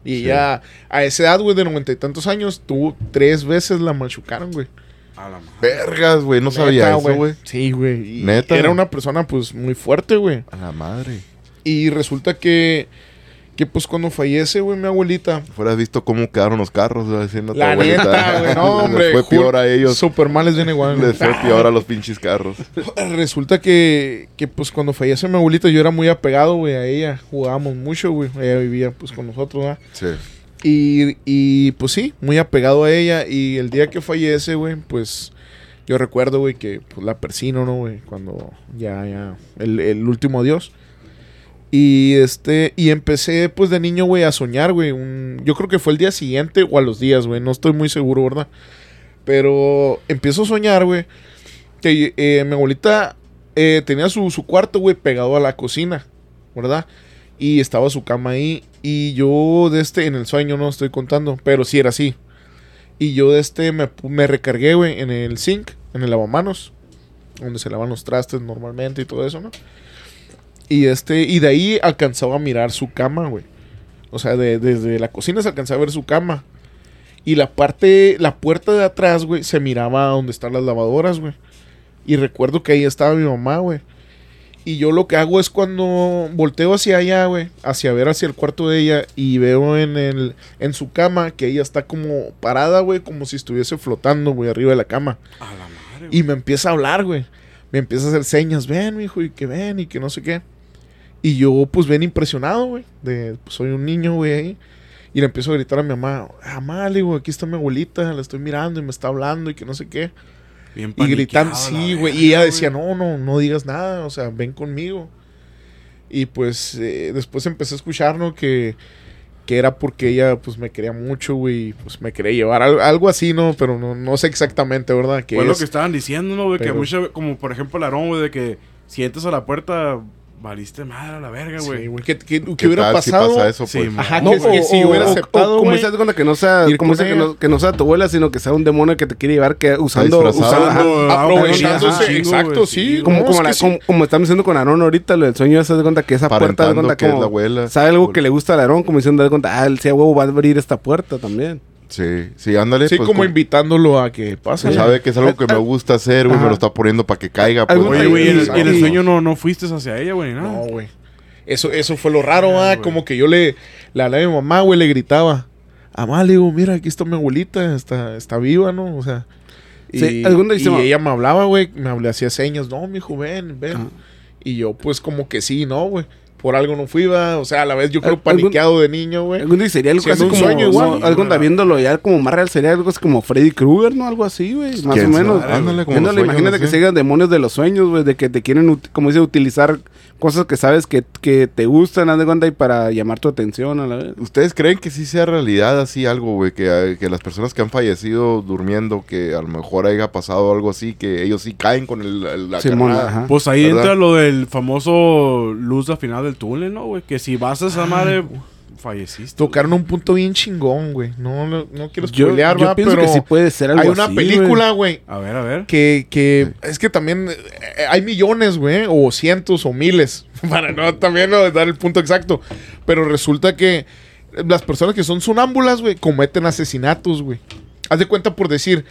Speaker 2: Y
Speaker 1: Sí.
Speaker 2: ya a esa edad, güey, de noventa y tantos años, tuvo tres veces la machucaron, güey.
Speaker 3: A la madre.
Speaker 1: Vergas, güey, no sabía
Speaker 2: Neta,
Speaker 1: eso, güey.
Speaker 2: Sí, güey. Y
Speaker 1: Neta.
Speaker 2: Era una persona, pues, muy fuerte, güey.
Speaker 1: A la madre.
Speaker 2: Y resulta que, que pues cuando fallece, güey, mi abuelita.
Speaker 1: Fueras visto cómo quedaron los carros, güey, diciendo
Speaker 2: La neta, güey, no,
Speaker 1: Les
Speaker 2: hombre.
Speaker 1: fue peor a ellos.
Speaker 2: Super mal les viene igual.
Speaker 1: Les fue peor a los pinches carros.
Speaker 2: Resulta que, que, pues cuando fallece mi abuelita, yo era muy apegado, güey, a ella. Jugábamos mucho, güey. Ella vivía, pues, con nosotros, ¿verdad?
Speaker 1: Sí.
Speaker 2: Y, y pues sí, muy apegado a ella. Y el día que fallece, güey, pues yo recuerdo, güey, que pues, la persino, ¿no, güey? Cuando ya, ya, el, el último dios. Y este, y empecé, pues de niño, güey, a soñar, güey. Yo creo que fue el día siguiente o a los días, güey. No estoy muy seguro, ¿verdad? Pero empiezo a soñar, güey, que eh, mi abuelita eh, tenía su, su cuarto, güey, pegado a la cocina, ¿verdad? Y estaba su cama ahí. Y yo de este, en el sueño no estoy contando, pero sí era así. Y yo de este me, me recargué, güey, en el zinc, en el lavamanos, donde se lavan los trastes normalmente y todo eso, ¿no? Y este, y de ahí alcanzaba a mirar su cama, güey. O sea, de- desde la cocina se alcanzaba a ver su cama. Y la parte, la puerta de atrás, güey, se miraba donde están las lavadoras, güey. Y recuerdo que ahí estaba mi mamá, güey. Y yo lo que hago es cuando volteo hacia allá, güey, hacia ver hacia el cuarto de ella y veo en el en su cama que ella está como parada, güey, como si estuviese flotando, güey, arriba de la cama.
Speaker 3: A la madre.
Speaker 2: Y me empieza a hablar, güey. Me empieza a hacer señas, ven, hijo, y que ven, y que no sé qué. Y yo, pues, bien impresionado, güey. De, pues, soy un niño, güey, ahí. Y le empiezo a gritar a mi mamá, mamá, le digo, aquí está mi abuelita, la estoy mirando y me está hablando y que no sé qué.
Speaker 3: Bien
Speaker 2: Y gritando, sí, güey. Y ella decía, no, no, no digas nada, o sea, ven conmigo. Y pues eh, después empecé a escuchar, ¿no? Que, que era porque ella, pues, me quería mucho, güey, pues me quería llevar. Algo, algo así, ¿no? Pero no, no sé exactamente, ¿verdad?
Speaker 3: Fue lo
Speaker 2: es-
Speaker 3: que estaban diciendo, ¿no? güey? Que mucha, como por ejemplo el Aarón, güey, de que si entras a la puerta, valiste madre a la verga,
Speaker 2: Sí,
Speaker 3: güey.
Speaker 2: güey. ¿Qué, qué- qué
Speaker 1: ¿Qué
Speaker 2: hubiera
Speaker 1: si
Speaker 2: pasado?
Speaker 1: pasa eso, pues?
Speaker 2: Ajá,
Speaker 4: No,
Speaker 2: que, que si hubiera aceptado,
Speaker 4: como
Speaker 2: güey.
Speaker 4: dices cuenta que no sea, como
Speaker 2: con
Speaker 4: que no, que no sea tu abuela, sino que sea un demonio que te quiere llevar que usando, usando- ajá,
Speaker 2: Aprovechándose,
Speaker 3: Ajá,
Speaker 2: exacto,
Speaker 3: güey,
Speaker 2: sí.
Speaker 3: sí,
Speaker 4: como,
Speaker 2: no,
Speaker 4: como,
Speaker 2: es
Speaker 4: la- como, como estamos diciendo con Aarón ahorita, lo del sueño, se da cuenta que esa puerta, de cuenta
Speaker 1: que es la abuela.
Speaker 4: sabe algo que le gusta a Aarón, como diciendo, de cuenta, ah, el sea huevo va a abrir esta puerta también.
Speaker 1: Sí, sí, ándale.
Speaker 2: Sí,
Speaker 1: pues,
Speaker 2: como invitándolo a que pase.
Speaker 1: pues, sabe que es algo que me gusta hacer, güey, me lo está poniendo para que caiga, pues.
Speaker 3: Güey, y en, el- sueño no, no fuiste hacia ella, güey, nada.
Speaker 2: No, güey. Eso, eso fue lo raro, ah,
Speaker 3: güey.
Speaker 2: Como que yo le, le hablaba a mi mamá, güey, le gritaba. Mamá, le digo, mira, aquí está mi abuelita, está, está viva, ¿no? O sea. Y,
Speaker 4: Sí, algún día
Speaker 2: y ella me hablaba, güey, me hablé, hacía señas, no, mijo, ven, ven.
Speaker 4: Ajá.
Speaker 2: Y yo, pues, como que sí, ¿no, güey? Por algo no fui, va. O sea, a la vez yo creo
Speaker 4: Algún-
Speaker 2: paniqueado de niño, güey.
Speaker 4: Algún día sería algo
Speaker 2: un
Speaker 4: como,
Speaker 2: sueño igual.
Speaker 4: no, algo anda viéndolo ya como más real, sería algo así como Freddy Krueger, ¿no? Algo así, güey, más o
Speaker 1: ¿Quién
Speaker 4: menos.
Speaker 1: Ándale, como sueños,
Speaker 4: imagínate
Speaker 1: no
Speaker 4: que se demonios de los sueños, güey, de que te quieren, como dice, utilizar cosas que sabes que, que te gustan, haz de cuenta, y para llamar tu atención a la vez.
Speaker 1: ¿Ustedes creen que sí sea realidad así algo, güey? Que, eh, que las personas que han fallecido durmiendo, que a lo mejor haya pasado algo así, que ellos sí caen con el, el- la
Speaker 4: Simón,
Speaker 1: carnada?
Speaker 4: ajá.
Speaker 3: Pues ahí
Speaker 1: ¿Verdad?
Speaker 3: entra lo del famoso luz al final del túnel, ¿no, güey? Que si vas a esa madre, falleciste.
Speaker 2: Tocaron un punto bien chingón, güey. No, no, no quiero
Speaker 4: Yo,
Speaker 2: spoilear,
Speaker 4: yo
Speaker 2: va,
Speaker 4: pienso
Speaker 2: pero
Speaker 4: que sí puede ser algo
Speaker 2: hay una
Speaker 4: así,
Speaker 2: película, güey,
Speaker 3: A ver, a ver.
Speaker 2: que, que es que también eh, hay millones, güey, o cientos o miles, para no también no dar el punto exacto, pero resulta que las personas que son sonámbulas, güey, cometen asesinatos, güey. Haz de cuenta por decir,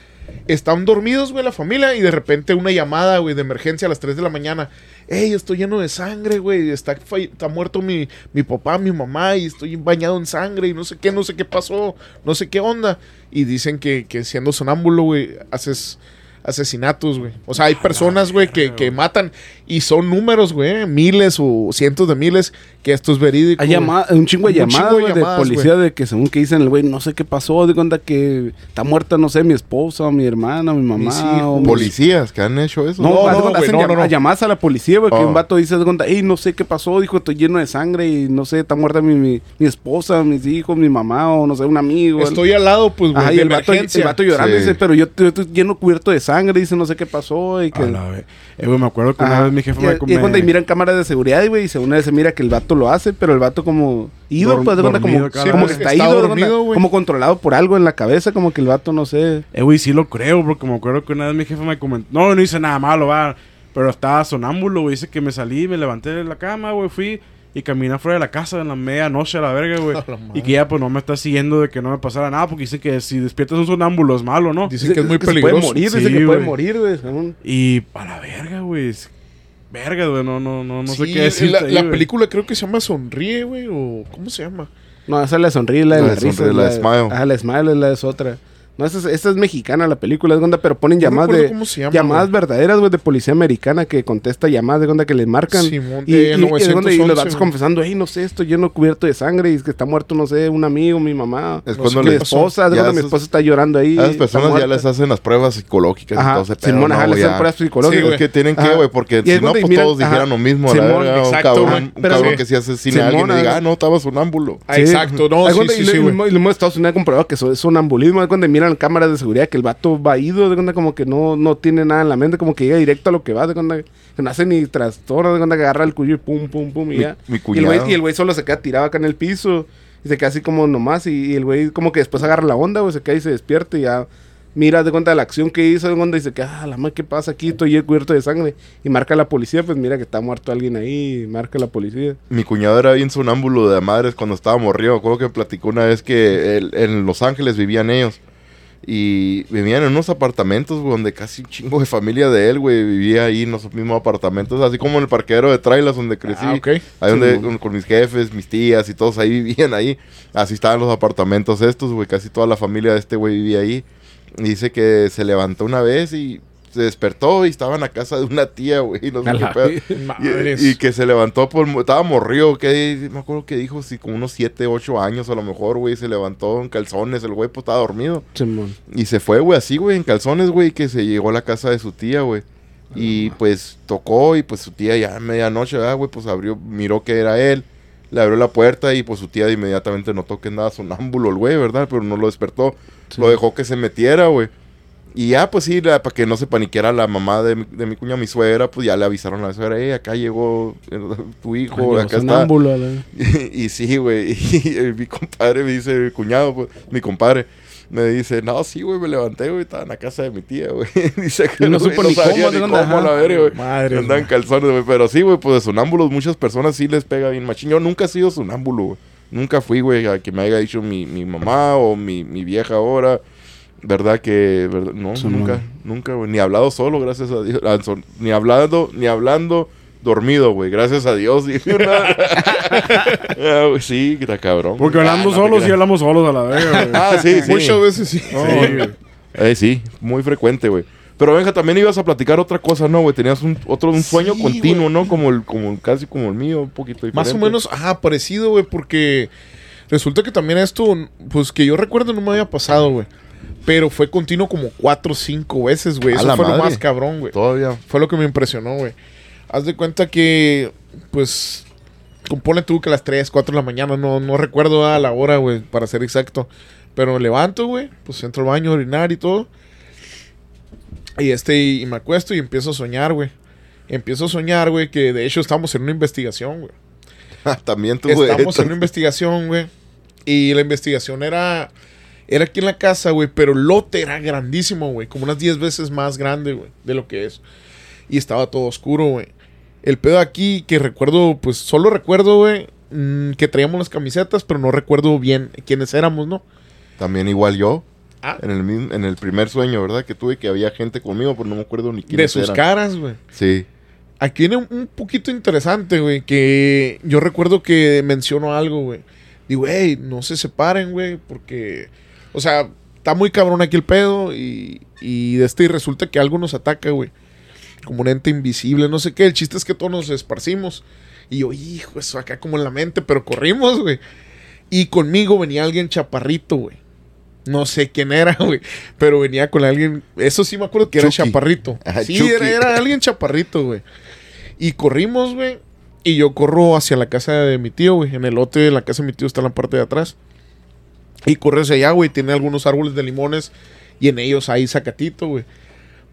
Speaker 2: Están dormidos, güey, la familia, y de repente una llamada, güey, de emergencia a las 3 de la mañana. Ey, estoy lleno de sangre, güey. Está, está muerto mi, mi papá, mi mamá, y estoy bañado en sangre, y no sé qué, no sé qué pasó, no sé qué onda. Y dicen que, que siendo sonámbulo, güey, haces asesinatos, güey. O sea, hay personas, güey, que, que matan, y son números, güey, miles o cientos de miles, que esto es verídico.
Speaker 4: Hay llama- un chingo de llamadas,
Speaker 2: de llamadas,
Speaker 4: policía de que según que dicen el güey, no sé qué pasó, de cuenta que está muerta, no sé, mi esposa, o mi hermana, o mi mamá, o
Speaker 1: Policías que han hecho eso.
Speaker 4: No,
Speaker 2: No, no,
Speaker 4: hacen
Speaker 2: no, no, no.
Speaker 4: llamadas a la policía, güey, que
Speaker 1: Oh.
Speaker 4: un vato dice de cuenta, hey, no sé qué pasó, dijo, estoy lleno de sangre y no sé, está muerta mi, mi, mi esposa, mis hijos, mi mamá, o no sé, un amigo.
Speaker 2: Estoy al lado, pues, güey,
Speaker 4: y el vato, el vato llorando
Speaker 1: Sí.
Speaker 4: dice, pero yo, yo estoy lleno cubierto de sangre, dice, no sé qué pasó, y que...
Speaker 3: A la vez. Eh, me acuerdo que una vez mi jefe
Speaker 4: y,
Speaker 3: me...
Speaker 4: y cuenta, y miran cámaras de seguridad, güey, y según se mira que el vato lo hace, pero el vato como ido, pues de cuenta como, que está,
Speaker 2: Está
Speaker 4: ido,
Speaker 2: dormido, güey.
Speaker 4: como controlado por algo en la cabeza, como que el vato no sé.
Speaker 3: Eh, güey, sí lo creo, porque me acuerdo que una vez mi jefe me comentó... No, no hice nada malo, va. Pero estaba sonámbulo, güey. Dice que me salí, me levanté de la cama, güey. Fui y caminé afuera de la casa en la medianoche a la verga, güey. Y que ya, pues, no me está siguiendo de que no me pasara nada. Porque dicen que si despiertas un sonámbulo es malo, ¿no?
Speaker 2: Dicen que es muy
Speaker 4: se
Speaker 2: peligroso.
Speaker 4: puede morir,
Speaker 3: Sí,
Speaker 4: dice que puede morir, güey. según-
Speaker 3: Y a la verga, güey. Verga, güey. No, no, no, no sé qué decir.
Speaker 2: La, la película creo que se llama Sonríe, güey, o... ¿Cómo se llama?
Speaker 4: No, esa es la sonríe, la de
Speaker 1: La
Speaker 4: la,
Speaker 1: de
Speaker 4: risa.
Speaker 1: sonríe, la de Smile.
Speaker 4: Ajá, la de Smile es la es otra. No, esta es, esta es mexicana la película, de onda, pero ponen
Speaker 2: No
Speaker 4: llamadas
Speaker 2: acuerdo
Speaker 4: de
Speaker 2: cómo se llama,
Speaker 4: llamadas verdaderas, güey, de policía americana que contesta llamadas de onda que le marcan.
Speaker 2: Simón,
Speaker 4: y,
Speaker 2: de
Speaker 4: y- y de onda, y
Speaker 2: 911,
Speaker 4: los vatos
Speaker 2: güey.
Speaker 4: confesando, hey, no sé, estoy lleno cubierto de sangre y es que está muerto, no sé, un amigo, mi mamá.
Speaker 1: Es
Speaker 2: No
Speaker 1: cuando
Speaker 2: sé
Speaker 4: mi
Speaker 1: les,
Speaker 4: esposa, de mi esposa está llorando ahí.
Speaker 1: a esas
Speaker 4: está
Speaker 1: personas ya les hacen las pruebas psicológicas y
Speaker 4: Ajá,
Speaker 1: todo ese pedo,
Speaker 4: Simón, ajá,
Speaker 1: ¿no,
Speaker 4: les hacen pruebas
Speaker 2: Sí,
Speaker 4: psicológicas.
Speaker 1: Es que tienen que, güey, porque
Speaker 4: Y
Speaker 1: si no, pues todos dijeran lo mismo,
Speaker 2: Simón, exacto,
Speaker 1: un cabrón
Speaker 4: sí.
Speaker 1: que si asesina a alguien y diga, ah, no, estaba sonámbulo.
Speaker 2: Exacto, no, sí, sí,
Speaker 4: y
Speaker 2: sí,
Speaker 4: lo- y y en Estados Unidos comprobado que eso es sonambulismo. Es cuando miran cámaras de seguridad que el vato va ido, de cuenta como que no, no tiene nada en la mente, como que llega directo a lo que va, de cuenta que no hace ni trastorno, de cuenta que agarra el cuello y pum, pum, pum, y
Speaker 1: Mi-
Speaker 4: ya.
Speaker 1: mi
Speaker 4: y, el güey, y el güey solo se queda tirado acá en el piso y se queda así como nomás. Y, y el güey como que después agarra la onda, güey, se queda y se despierta y ya mira de cuenta de la acción que hizo, de cuenta y dice que, ah, la madre, ¿qué pasa aquí? Estoy cubierto de sangre. Y marca a la policía, pues mira que está muerto alguien ahí, y marca a la policía.
Speaker 1: Mi cuñado era bien sonámbulo de madres cuando estaba morrido. Recuerdo que platicó una vez que él- en Los Ángeles vivían ellos. Y vivían en unos apartamentos, güey, donde casi un chingo de familia de él, güey, vivía ahí en los mismos apartamentos. Así como en el parqueadero de trailers donde crecí.
Speaker 2: Ah, ok.
Speaker 1: Ahí donde, con mis jefes, mis tías y todos ahí vivían ahí. Así estaban los apartamentos estos, güey. Casi toda la familia de este güey vivía ahí. Y dice que se levantó una vez y se despertó y estaba en la casa de una tía, güey. y No sé. Y, y que se levantó por... Estaba morrido, que me acuerdo que dijo, si con unos 7, 8 años a lo mejor, güey, se levantó en calzones, el güey pues estaba dormido.
Speaker 4: Simón.
Speaker 1: Y se fue, güey, así, güey, en calzones, güey, que se llegó a la casa de su tía, güey. Y pues tocó y pues su tía ya a medianoche, ¿verdad, güey, pues abrió, miró que era él. Le abrió la puerta y pues su tía inmediatamente notó que andaba sonámbulo el güey, ¿verdad? Pero no lo despertó.
Speaker 4: Sí.
Speaker 1: Lo dejó que se metiera, güey. Y ya, pues sí, la- para que no se paniqueara la mamá de mi, de mi cuña, mi suegra, pues ya le avisaron a la suegra, eh, acá llegó eh, tu hijo,
Speaker 4: Llegó
Speaker 1: acá está.
Speaker 4: la-
Speaker 1: y sí, güey. Y mi compadre me dice, mi cuñado, pues, mi compadre, me dice, no, sí, güey, me levanté, güey, estaba en la casa de mi tía, güey. dice que
Speaker 4: Y no
Speaker 1: güey,
Speaker 4: supo ni
Speaker 1: sabía
Speaker 4: cómo, ¿de dónde?
Speaker 1: cómo,
Speaker 4: Ajá.
Speaker 1: la verga, güey.
Speaker 2: Madre.
Speaker 1: Andan calzones, güey. Pero sí, güey, pues de sonámbulos muchas personas sí les pega bien machín. Yo nunca he sido sonámbulo, güey. Nunca fui, güey, a que me haya dicho mi, mi mamá o mi, mi vieja ahora. ¿Verdad que, verdad? No,
Speaker 4: Sí,
Speaker 1: nunca,
Speaker 4: no.
Speaker 1: nunca, güey. Ni hablado solo, gracias a Dios. Ah, Ni hablando, ni hablando dormido, güey. Gracias a Dios. dije una- Ah, sí, está cabrón.
Speaker 3: Porque
Speaker 1: Ah, no te
Speaker 3: solos, sí
Speaker 1: creas.
Speaker 3: hablamos solos a la verga, güey.
Speaker 1: Ah, sí, sí.
Speaker 2: Muchas veces sí.
Speaker 1: Eh, sí, muy frecuente, güey. Pero venga, también ibas a platicar otra cosa, ¿no, güey? Tenías un otro un sueño
Speaker 2: Sí,
Speaker 1: continuo. ¿no? Como el, como casi como el mío, un poquito diferente.
Speaker 2: Más o menos, ajá, parecido, güey, porque resulta que también esto, pues que yo recuerdo no me había pasado, güey. Pero fue continuo como cuatro o cinco veces, güey. Eso fue lo más cabrón, güey.
Speaker 1: Todavía.
Speaker 2: Fue lo que me impresionó, güey. Haz de cuenta que, pues, compone tú que a las 3, 4 de la mañana, no, no recuerdo a la hora, güey, para ser exacto. Pero me levanto, güey, pues entro al baño a orinar y todo. Y este, y, me acuesto y empiezo a soñar, güey. Empiezo a soñar, güey, que de hecho estamos en una investigación, güey.
Speaker 1: también tú, güey.
Speaker 2: Estamos en una investigación, güey. Y la investigación era. Era aquí en la casa, güey. Pero el lote era grandísimo, güey. Como unas 10 veces más grande, güey. De lo que es. Y estaba todo oscuro, güey. El pedo aquí que recuerdo, pues solo recuerdo, güey. mm, que traíamos las camisetas, pero no recuerdo bien quiénes éramos, ¿no?
Speaker 1: También igual yo.
Speaker 2: Ah.
Speaker 1: En el, en el primer sueño, ¿verdad? Que tuve que había gente conmigo, pero no me acuerdo ni quién
Speaker 2: De sus caras, güey.
Speaker 1: Sí.
Speaker 2: Aquí viene un, un poquito interesante, güey, que yo recuerdo que menciono algo, güey. Digo, hey, no se separen, güey, porque, o sea, está muy cabrón aquí el pedo y, y de este y resulta que algo nos ataca, güey. Como un ente invisible, no sé qué. El chiste es que todos nos esparcimos. Y yo, hijo, eso acá como en la mente, pero corrimos, güey. Y conmigo venía alguien chaparrito, güey. No sé quién era, güey. Pero venía con alguien. Eso sí me acuerdo que era chaparrito. Sí, era, era alguien chaparrito, güey. Y corrimos, güey. Y yo corro hacia la casa de mi tío, güey. En el lote de la casa de mi tío está en la parte de atrás. Y corre hacia allá, güey. Tiene algunos árboles de limones. Y en ellos hay zacatito, güey.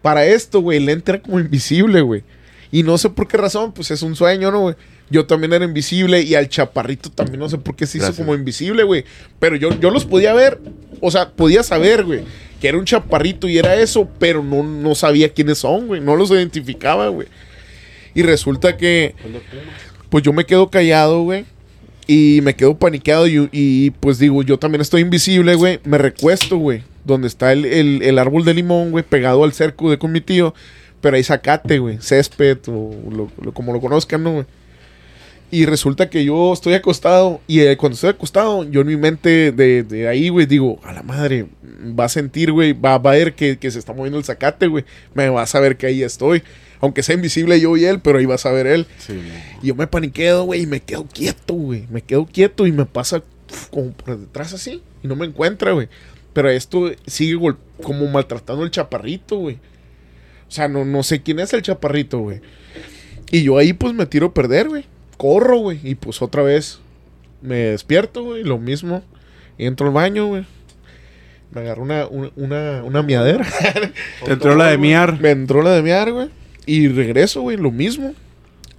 Speaker 2: Para esto, güey, el ente era como invisible, güey. Y no sé por qué razón, pues es un sueño, ¿no, güey? Yo también era invisible y al chaparrito también no sé por qué se hizo
Speaker 1: Gracias.
Speaker 2: como invisible, güey. Pero yo, yo los podía ver, o sea, podía saber, güey, que era un chaparrito y era eso, pero no, no sabía quiénes son, güey. No los identificaba, güey. Y resulta que, pues yo me quedo callado, güey. Y me quedo paniqueado y, y, pues digo, yo también estoy invisible, güey. Me recuesto, güey. Donde está el, el- el árbol de limón, güey, pegado al cerco de con mi tío. Pero hay zacate, güey. Césped o lo- lo- como lo conozcan, ¿no? Y resulta que yo estoy acostado. Y eh, cuando estoy acostado, yo en mi mente de, de ahí, güey, digo, a la madre, va a sentir, güey, va, va a ver que, que se está moviendo el zacate, güey. Me va a saber que ahí estoy. Aunque sea invisible yo y él, pero ahí va a saber él.
Speaker 3: Sí,
Speaker 2: Y yo me paniqueo, güey, y me quedo quieto, güey. Me quedo quieto y me pasa como por detrás así. Y no me encuentra, güey. Pero esto sigue como maltratando el chaparrito, güey. O sea, no, no sé quién es el chaparrito, güey. Y yo ahí pues me tiro a perder, güey. Corro, güey. Y pues otra vez me despierto, güey. Lo mismo. Entro al baño, güey. Me agarró una, una, una, una miadera.
Speaker 3: Te entró la de miar.
Speaker 2: Me entró la de mear, güey. Y regreso, güey, lo mismo.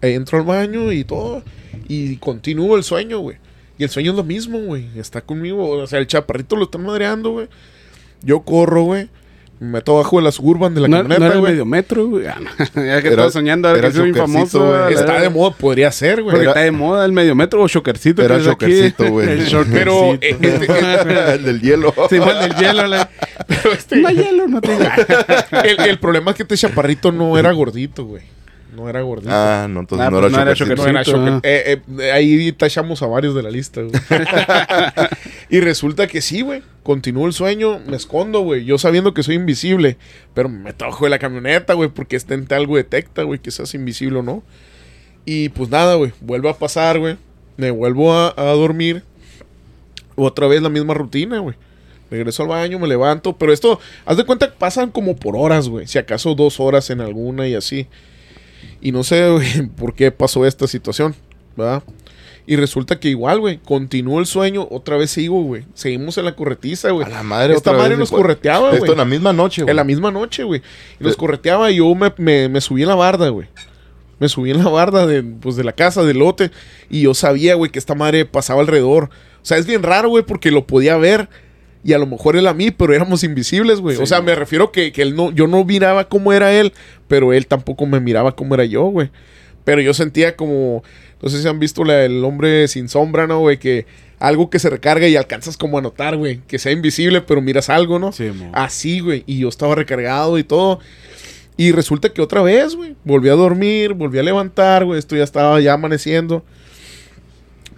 Speaker 2: Entro al baño y todo. Y continúo el sueño, güey. Y el sueño es lo mismo, güey. Está conmigo. O sea, el chaparrito lo están madreando, güey. Yo corro, güey. Me meto abajo de la suburban de la
Speaker 4: No, no
Speaker 2: camioneta,
Speaker 4: era el
Speaker 2: güey.
Speaker 4: medio metro, güey. Ah, no. ya que
Speaker 1: Era-
Speaker 4: estaba soñando, ahora
Speaker 1: era
Speaker 4: que soy famoso.
Speaker 2: Está de moda, podría ser, güey.
Speaker 4: Porque
Speaker 1: Era-
Speaker 4: está de moda el medio metro o chokercito.
Speaker 1: Era chokercito, güey.
Speaker 3: El
Speaker 2: Pero,
Speaker 3: chokercito.
Speaker 2: eh, este-
Speaker 1: el del hielo.
Speaker 4: Sí, fue el del hielo. la-
Speaker 2: pero este-
Speaker 4: No hay hielo, no
Speaker 2: el, el problema es que este chaparrito no era gordito, güey. No era gordito.
Speaker 1: Ah, no, entonces
Speaker 4: Ah,
Speaker 1: no,
Speaker 4: pues
Speaker 1: era
Speaker 4: no era.
Speaker 2: No era. Eh, eh, ahí tachamos a varios de la lista, güey. Y resulta que sí, güey. Continúo el sueño, me escondo, güey. Yo sabiendo que soy invisible. Pero me abajo de la camioneta, güey. Porque este ente algo detecta, güey, que seas invisible o no. Y pues nada, güey. Vuelve a pasar, güey. Me vuelvo a, a dormir. Otra vez la misma rutina, güey. Regreso al baño, me levanto. Pero esto, haz de cuenta que pasan como por horas, güey. Si acaso dos horas en alguna y así. Y no sé, güey, por qué pasó esta situación, ¿verdad? Y resulta que igual, güey, continuó el sueño, otra vez sigo, güey. Seguimos en la corretiza, güey.
Speaker 1: A la madre
Speaker 2: Esta
Speaker 1: otra
Speaker 2: madre
Speaker 1: vez,
Speaker 2: nos
Speaker 1: güey.
Speaker 2: correteaba,
Speaker 1: Esto
Speaker 2: güey.
Speaker 1: en la misma noche, güey.
Speaker 2: En la misma noche, güey. Y nos correteaba y yo me, me, me subí en la barda, güey. Me subí en la barda de, pues, de la casa, del lote. Y yo sabía, güey, que esta madre pasaba alrededor. O sea, es bien raro, güey, porque lo podía ver. Y a lo mejor él a mí, pero éramos invisibles, güey. o sea, me refiero que, que él no, yo no miraba cómo era él, pero él tampoco me miraba cómo era yo, güey. Pero yo sentía como, no sé si han visto la del hombre sin sombra, ¿no, güey? Que algo que se recarga y alcanzas como a notar, güey. Que sea invisible, pero miras algo, ¿no?
Speaker 3: Sí, mo.
Speaker 2: Así, güey. Y yo estaba recargado y todo. Y resulta que otra vez, güey. Volví a dormir, volví a levantar, güey. Esto ya estaba ya amaneciendo.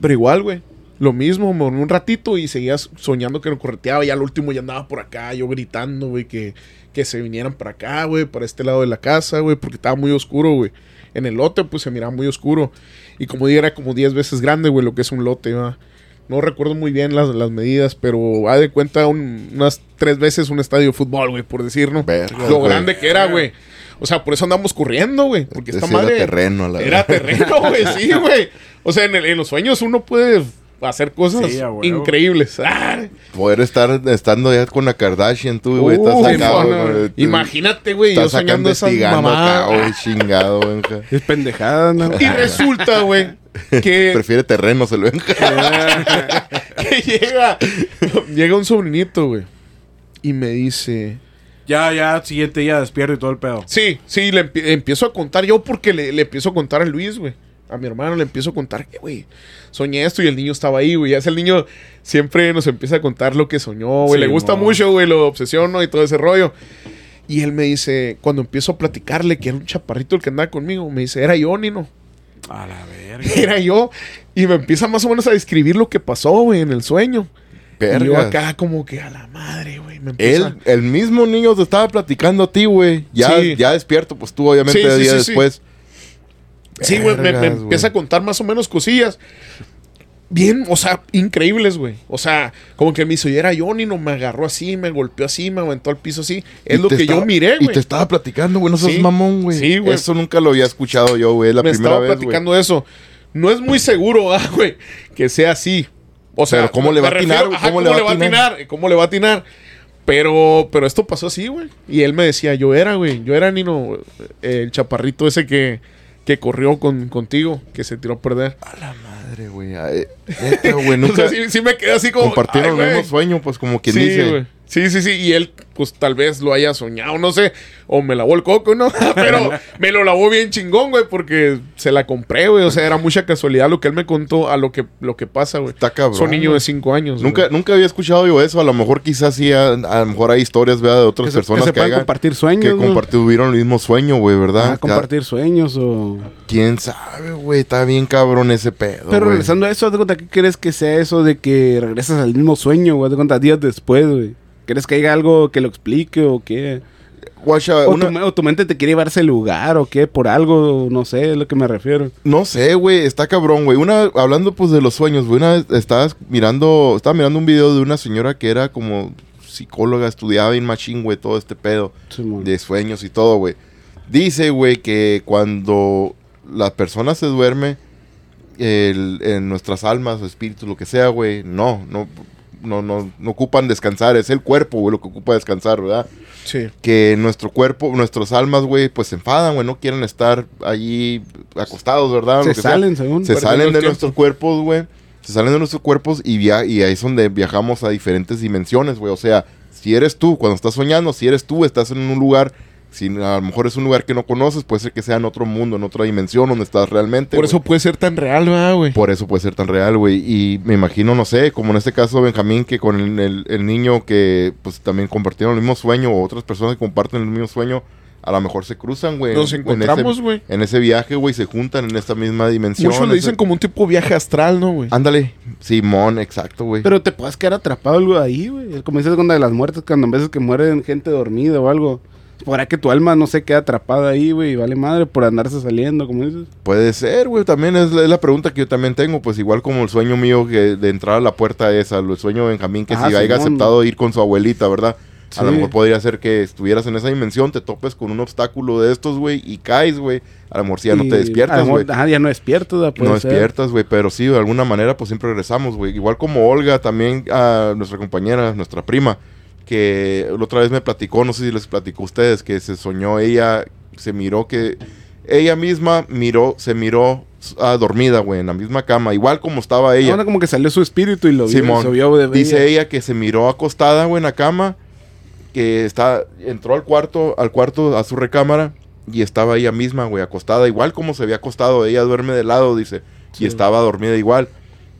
Speaker 2: Pero igual, güey. Lo mismo, me dormí un ratito y seguía soñando que lo correteaba. Y al último ya andaba por acá, yo gritando, güey, que, que se vinieran para acá, güey, para este lado de la casa, güey, porque estaba muy oscuro, güey. En el lote, pues se miraba muy oscuro. Y como dije, era como 10 veces grande, güey, lo que es un lote, ¿va? No recuerdo muy bien las, las medidas, pero ha de cuenta un- unas tres veces un estadio de fútbol, güey, por decirlo.
Speaker 1: Verga,
Speaker 2: Lo
Speaker 1: güey.
Speaker 2: grande que era, güey. O sea, por eso andamos corriendo, güey. Porque esta
Speaker 1: Ese era
Speaker 2: madre.
Speaker 1: terreno, la
Speaker 2: Era
Speaker 1: verdad.
Speaker 2: terreno, güey, sí, güey. O sea, en, el- en los sueños uno puede hacer cosas
Speaker 3: Sí,
Speaker 2: increíbles. Ah,
Speaker 1: Poder estar estando ya con la Kardashian, tú, güey.
Speaker 2: Uh,
Speaker 1: estás acá,
Speaker 2: no,
Speaker 1: güey.
Speaker 2: no.
Speaker 1: tú-
Speaker 2: Imagínate, güey, yo
Speaker 1: Estás acá
Speaker 2: soñando esas
Speaker 1: investigando acá, güey, chingado, güey. acá.
Speaker 4: Es pendejada, ¿no?
Speaker 2: Y resulta, güey, que,
Speaker 1: Prefiere terreno, se lo ven.
Speaker 2: que llega, llega un sobrinito, güey. Y me dice,
Speaker 3: Ya, ya, siguiente día despierto y todo el pedo.
Speaker 2: Sí, sí, le empie- empiezo a contar yo porque le, le empiezo a contar a Luis, güey. A mi hermano, le empiezo a contar que, güey, soñé esto y el niño estaba ahí, güey. Ya es el niño siempre nos empieza a contar lo que soñó, güey.
Speaker 3: Sí,
Speaker 2: le gusta mucho, güey, lo obsesiono y todo ese rollo. Y él me dice, cuando empiezo a platicarle que era un chaparrito el que andaba conmigo, me dice, era yo, Nino.
Speaker 3: A la verga.
Speaker 2: Era yo. Y me empieza más o menos a describir lo que pasó, güey, en el sueño. Y yo
Speaker 1: Vergas.
Speaker 2: acá como que a la madre, güey.
Speaker 1: Él, el mismo niño te estaba platicando a ti, güey. Ya,
Speaker 2: Sí.
Speaker 1: ya despierto, pues tú, obviamente,
Speaker 2: Sí, sí.
Speaker 1: después.
Speaker 2: Sí, güey, me, me empieza a contar más o menos cosillas. Bien, o sea, increíbles, güey. O sea, como que me hizo, y era Johnny, no me agarró así, me golpeó así, me aventó al piso así. Es
Speaker 1: Y
Speaker 2: lo que
Speaker 1: estaba-
Speaker 2: yo miré,
Speaker 1: Y
Speaker 2: güey.
Speaker 1: te estaba platicando, güey. No seas
Speaker 2: Sí.
Speaker 1: mamón, güey.
Speaker 2: Sí, güey.
Speaker 1: Eso nunca lo había escuchado yo, güey. La
Speaker 2: me
Speaker 1: primera
Speaker 2: estaba
Speaker 1: vez, güey.
Speaker 2: platicando eso. No es muy seguro, ah, güey, que sea así. O sea,
Speaker 1: Pero ¿cómo
Speaker 2: me-
Speaker 1: le va
Speaker 2: me
Speaker 1: a atinar, ¿Cómo
Speaker 2: ¿Cómo,
Speaker 1: le va a
Speaker 2: atinar? ¿Cómo le va a atinar? Pero, pero esto pasó así, güey. Y él me decía, yo era, güey. Yo era Nino, el chaparrito ese que, que corrió con, contigo, que se tiró a perder.
Speaker 1: A la madre, güey. Neta, güey.
Speaker 2: O sea, sí, sí me quedé así como.
Speaker 1: compartieron el mismo sueño, pues como quien
Speaker 2: sí,
Speaker 1: dice.
Speaker 2: güey. Sí, sí, sí. Y él, pues tal vez lo haya soñado, no sé. O me lavó el coco, ¿no? Pero me lo lavó bien chingón, güey, porque se la compré, güey. O sea, era mucha casualidad lo que él me contó a lo que, lo que pasa, güey.
Speaker 1: Está cabrón.
Speaker 2: Son niños de 5 años.
Speaker 1: Nunca,
Speaker 2: güey.
Speaker 1: nunca había escuchado yo eso. A lo mejor quizás sí, a, a lo mejor hay historias, ¿verdad? De otras
Speaker 4: Que se,
Speaker 1: personas
Speaker 4: que se
Speaker 1: que, hagan-
Speaker 4: compartir
Speaker 1: que
Speaker 4: sueños, ¿no?
Speaker 1: comparti- tuvieron el mismo sueño, güey, ¿verdad?
Speaker 4: Ah, compartir sueños o...
Speaker 1: ¿Quién sabe, güey? Está bien cabrón ese pedo,
Speaker 4: Pero
Speaker 1: güey.
Speaker 4: regresando a eso, de cuenta, ¿qué crees que sea eso de que regresas al mismo sueño, güey? De cuenta, días después, güey. ¿Crees que haya algo que lo explique o qué?
Speaker 1: Guacha,
Speaker 4: O,
Speaker 1: una-
Speaker 4: tu, me- o tu mente te quiere llevar ese lugar o qué, por algo, no sé, es lo que me refiero.
Speaker 1: No sé, güey, está cabrón, güey. Una, hablando pues de los sueños, güey, una vez estabas mirando, estaba mirando un video de una señora que era como psicóloga, estudiaba bien machín, güey, todo este pedo de sueños y todo, güey. Dice, güey, que cuando la persona se duerme, el- en nuestras almas o espíritus, lo que sea, güey, no, no, no, no, no ocupan descansar, es el cuerpo, güey, lo que ocupa descansar, ¿verdad?
Speaker 2: Sí.
Speaker 1: que nuestro cuerpo, nuestras almas, güey, pues se enfadan, güey, no quieren estar allí acostados, ¿verdad? Lo
Speaker 4: Se
Speaker 1: que sea.
Speaker 4: salen, según.
Speaker 1: Se salen de nuestros cuerpos, güey. Se salen de nuestros cuerpos y, via y ahí es donde viajamos a diferentes dimensiones, güey. O sea, si eres tú, cuando estás soñando, si eres tú, estás en un lugar, si a lo mejor es un lugar que no conoces, puede ser que sea en otro mundo, en otra dimensión donde estás realmente.
Speaker 2: Por eso puede ser tan real, ¿verdad, güey?
Speaker 1: Por eso puede ser tan real, güey. Y me imagino, no sé, como en este caso Benjamín, que con el, el- el niño que pues también compartieron el mismo sueño, o otras personas que comparten el mismo sueño, a lo mejor se cruzan, güey.
Speaker 2: Nos
Speaker 1: en- en
Speaker 2: encontramos, güey.
Speaker 1: En ese viaje, güey, se juntan en esta misma dimensión.
Speaker 2: Muchos le
Speaker 1: ese-
Speaker 2: dicen como un tipo viaje astral, ¿no, güey?
Speaker 1: Ándale, Simón, exacto, güey.
Speaker 4: Pero te puedes quedar atrapado algo ahí, güey. Como dices con la de las muertes, cuando a veces que mueren gente dormida o algo. Podrá que tu alma no se quede atrapada ahí, güey, y vale madre por andarse saliendo, como dices.
Speaker 1: Puede ser, güey. También es la, es la pregunta que yo también tengo. Pues igual como el sueño mío que de entrar a la puerta esa, el sueño de Benjamín, que
Speaker 4: Ah,
Speaker 1: si haya aceptado ir con su abuelita, ¿verdad? A lo mejor podría ser que estuvieras en esa dimensión, te topes con un obstáculo de estos, güey, y caes, güey. A lo mejor sí ya no te despiertas, güey.
Speaker 4: Ajá, ya no despiertas.
Speaker 1: No
Speaker 4: ser.
Speaker 1: despiertas, güey, pero sí, de alguna manera, pues siempre regresamos, güey. Igual como Olga, también a nuestra compañera, nuestra prima, que la otra vez me platicó, no sé si les platicó a ustedes, que se soñó ella, se miró que ella misma miró, se miró ah, dormida, güey, en la misma cama, igual como estaba ella.
Speaker 4: Ahora como que salió su espíritu y lo vio.
Speaker 1: Simón,
Speaker 4: se vio de
Speaker 1: dice
Speaker 4: ella.
Speaker 1: ella que se miró acostada, güey, en la cama, que está, entró al cuarto, al cuarto, a su recámara, y estaba ella misma, güey, acostada, igual como se había acostado, ella duerme de lado, dice,
Speaker 4: Sí.
Speaker 1: y estaba dormida igual.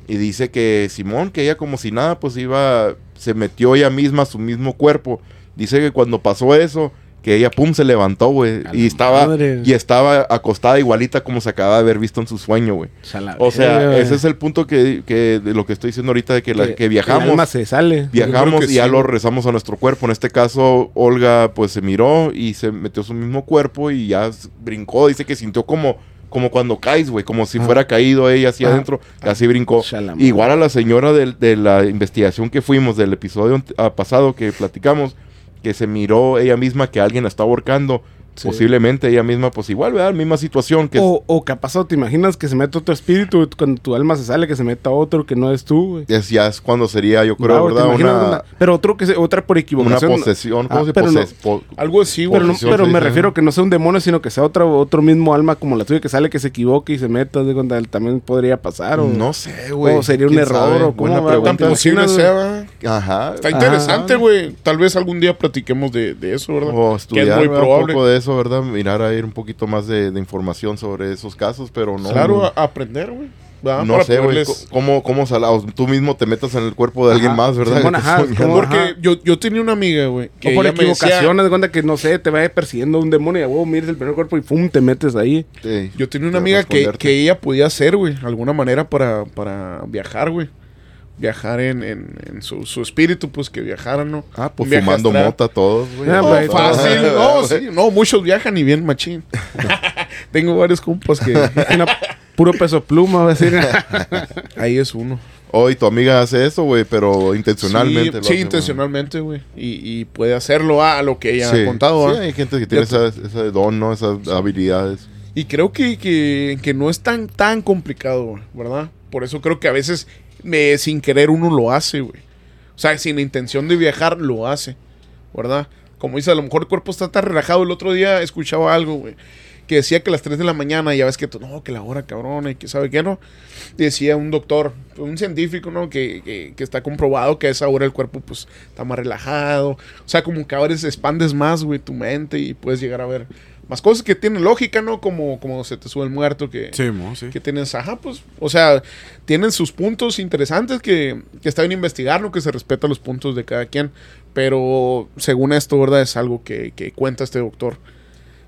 Speaker 1: Y dice que Simón, que ella como si nada, pues iba, se metió ella misma a su mismo cuerpo. Dice que cuando pasó eso, que ella pum se levantó, güey, y estaba,
Speaker 4: madre.
Speaker 1: y estaba acostada igualita como se acaba de haber visto en su sueño, güey. O sea, ese es el punto que, que de lo que estoy diciendo ahorita de que, la- que
Speaker 4: El
Speaker 1: viajamos.
Speaker 4: alma se sale.
Speaker 1: Viajamos y ya
Speaker 2: sí,
Speaker 1: lo
Speaker 2: güey.
Speaker 1: rezamos a nuestro cuerpo. En este caso, Olga pues se miró y se metió a su mismo cuerpo y ya brincó. Dice que sintió como, como cuando caes, güey, como si
Speaker 4: Ah.
Speaker 1: fuera caído ella hacia
Speaker 4: Ah.
Speaker 1: adentro. y así brincó. Igual a la señora del- de, la investigación que fuimos del episodio ah, pasado que platicamos, que se miró ella misma que alguien la estaba ahorcando.
Speaker 4: Sí.
Speaker 1: Posiblemente ella misma, pues igual, ¿verdad? Misma situación que...
Speaker 4: O, o que ha pasado, ¿te imaginas que se mete otro espíritu cuando tu alma se sale, que se meta otro que no es tú, güey?
Speaker 1: es, ya es cuando sería, yo creo,
Speaker 4: ¿te
Speaker 1: ¿verdad? Una,
Speaker 4: una- Pero otro que se, otra por
Speaker 1: una
Speaker 4: equivocación.
Speaker 1: posesión. ¿Cómo
Speaker 4: Ah,
Speaker 1: se
Speaker 4: pero no-
Speaker 1: po-
Speaker 2: Algo así, güey.
Speaker 4: Pero, no- me
Speaker 1: dice,
Speaker 4: refiero
Speaker 1: ¿no?
Speaker 4: que no sea un demonio, sino que sea otro, otro mismo alma como la tuya, que sale, que se equivoque y se meta, de cuando también podría pasar. O,
Speaker 1: No sé, güey.
Speaker 4: o sería un
Speaker 1: ¿Quién
Speaker 4: error,
Speaker 1: sabe?
Speaker 4: o cómo
Speaker 1: Buena
Speaker 2: Tan
Speaker 1: pregunta.
Speaker 2: posible
Speaker 4: imaginas,
Speaker 2: sea, ¿verdad?
Speaker 1: Ajá.
Speaker 2: Está interesante, güey. Tal vez algún día platiquemos de, de eso, ¿verdad?
Speaker 1: O
Speaker 2: que es
Speaker 1: estudiar
Speaker 2: muy probable.
Speaker 1: un poco de eso, ¿verdad? Mirar a ir un poquito más de, de información sobre esos casos, pero no.
Speaker 2: claro, a- aprender, güey. ¿verdad?
Speaker 1: no
Speaker 2: Para
Speaker 1: sé, güey,
Speaker 2: poderles-
Speaker 1: cómo, cómo salados. Tú mismo te metas en el cuerpo de alguien más, ¿verdad?
Speaker 5: Ajá. Simón.
Speaker 2: Porque
Speaker 5: Ajá.
Speaker 2: yo, yo tenía una amiga, güey. Que
Speaker 5: o por equivocación, de cuenta que no sé, te vaya persiguiendo un demonio y a huevo mires el primer cuerpo y pum, te metes ahí.
Speaker 1: Sí,
Speaker 2: Yo tenía una amiga que, que ella podía hacer, güey, alguna manera para, para viajar, güey. Viajar en, en, en su, su espíritu, pues que viajaran, ¿no?
Speaker 1: Ah, pues fumando
Speaker 2: astral.
Speaker 1: mota todos, güey.
Speaker 5: Ah,
Speaker 2: No,
Speaker 5: güey,
Speaker 2: fácil,
Speaker 1: todo.
Speaker 2: no, sí, no, muchos viajan y bien machín. Tengo varios compas que
Speaker 5: Una- puro peso pluma, va a decir.
Speaker 2: ahí es uno.
Speaker 1: Hoy tu amiga hace eso, güey, pero intencionalmente.
Speaker 2: Sí, sí,
Speaker 1: hace,
Speaker 2: intencionalmente, güey. Y, y puede hacerlo a lo que ella
Speaker 1: Sí,
Speaker 2: ha contado.
Speaker 1: sí,
Speaker 2: ¿ah?
Speaker 1: hay gente que tiene ese don, ¿no? Esas habilidades.
Speaker 2: Y creo que, que, que no es tan, tan complicado, güey, ¿verdad? Por eso creo que a veces me, sin querer uno lo hace, güey. O sea, sin intención de viajar, lo hace, ¿verdad? Como dice, a lo mejor el cuerpo está tan relajado. El otro día escuchaba algo, güey, que decía que a las 3 de la mañana, ya ves que, no, que la hora cabrona y que sabe qué, ¿no? Decía un doctor, un científico, ¿no? Que, que, que está comprobado que a esa hora el cuerpo, pues, está más relajado. O sea, como que ahora expandes más, güey, tu mente y puedes llegar a ver más cosas que tienen lógica, ¿no? Como, como se te sube el muerto, que,
Speaker 3: Sí, mo, sí.
Speaker 2: que tienes, ajá, pues, o sea, tienen sus puntos interesantes que, que está bien investigar, ¿no? Que se respetan los puntos de cada quien. Pero según esto, ¿verdad? Es algo que, que cuenta este doctor.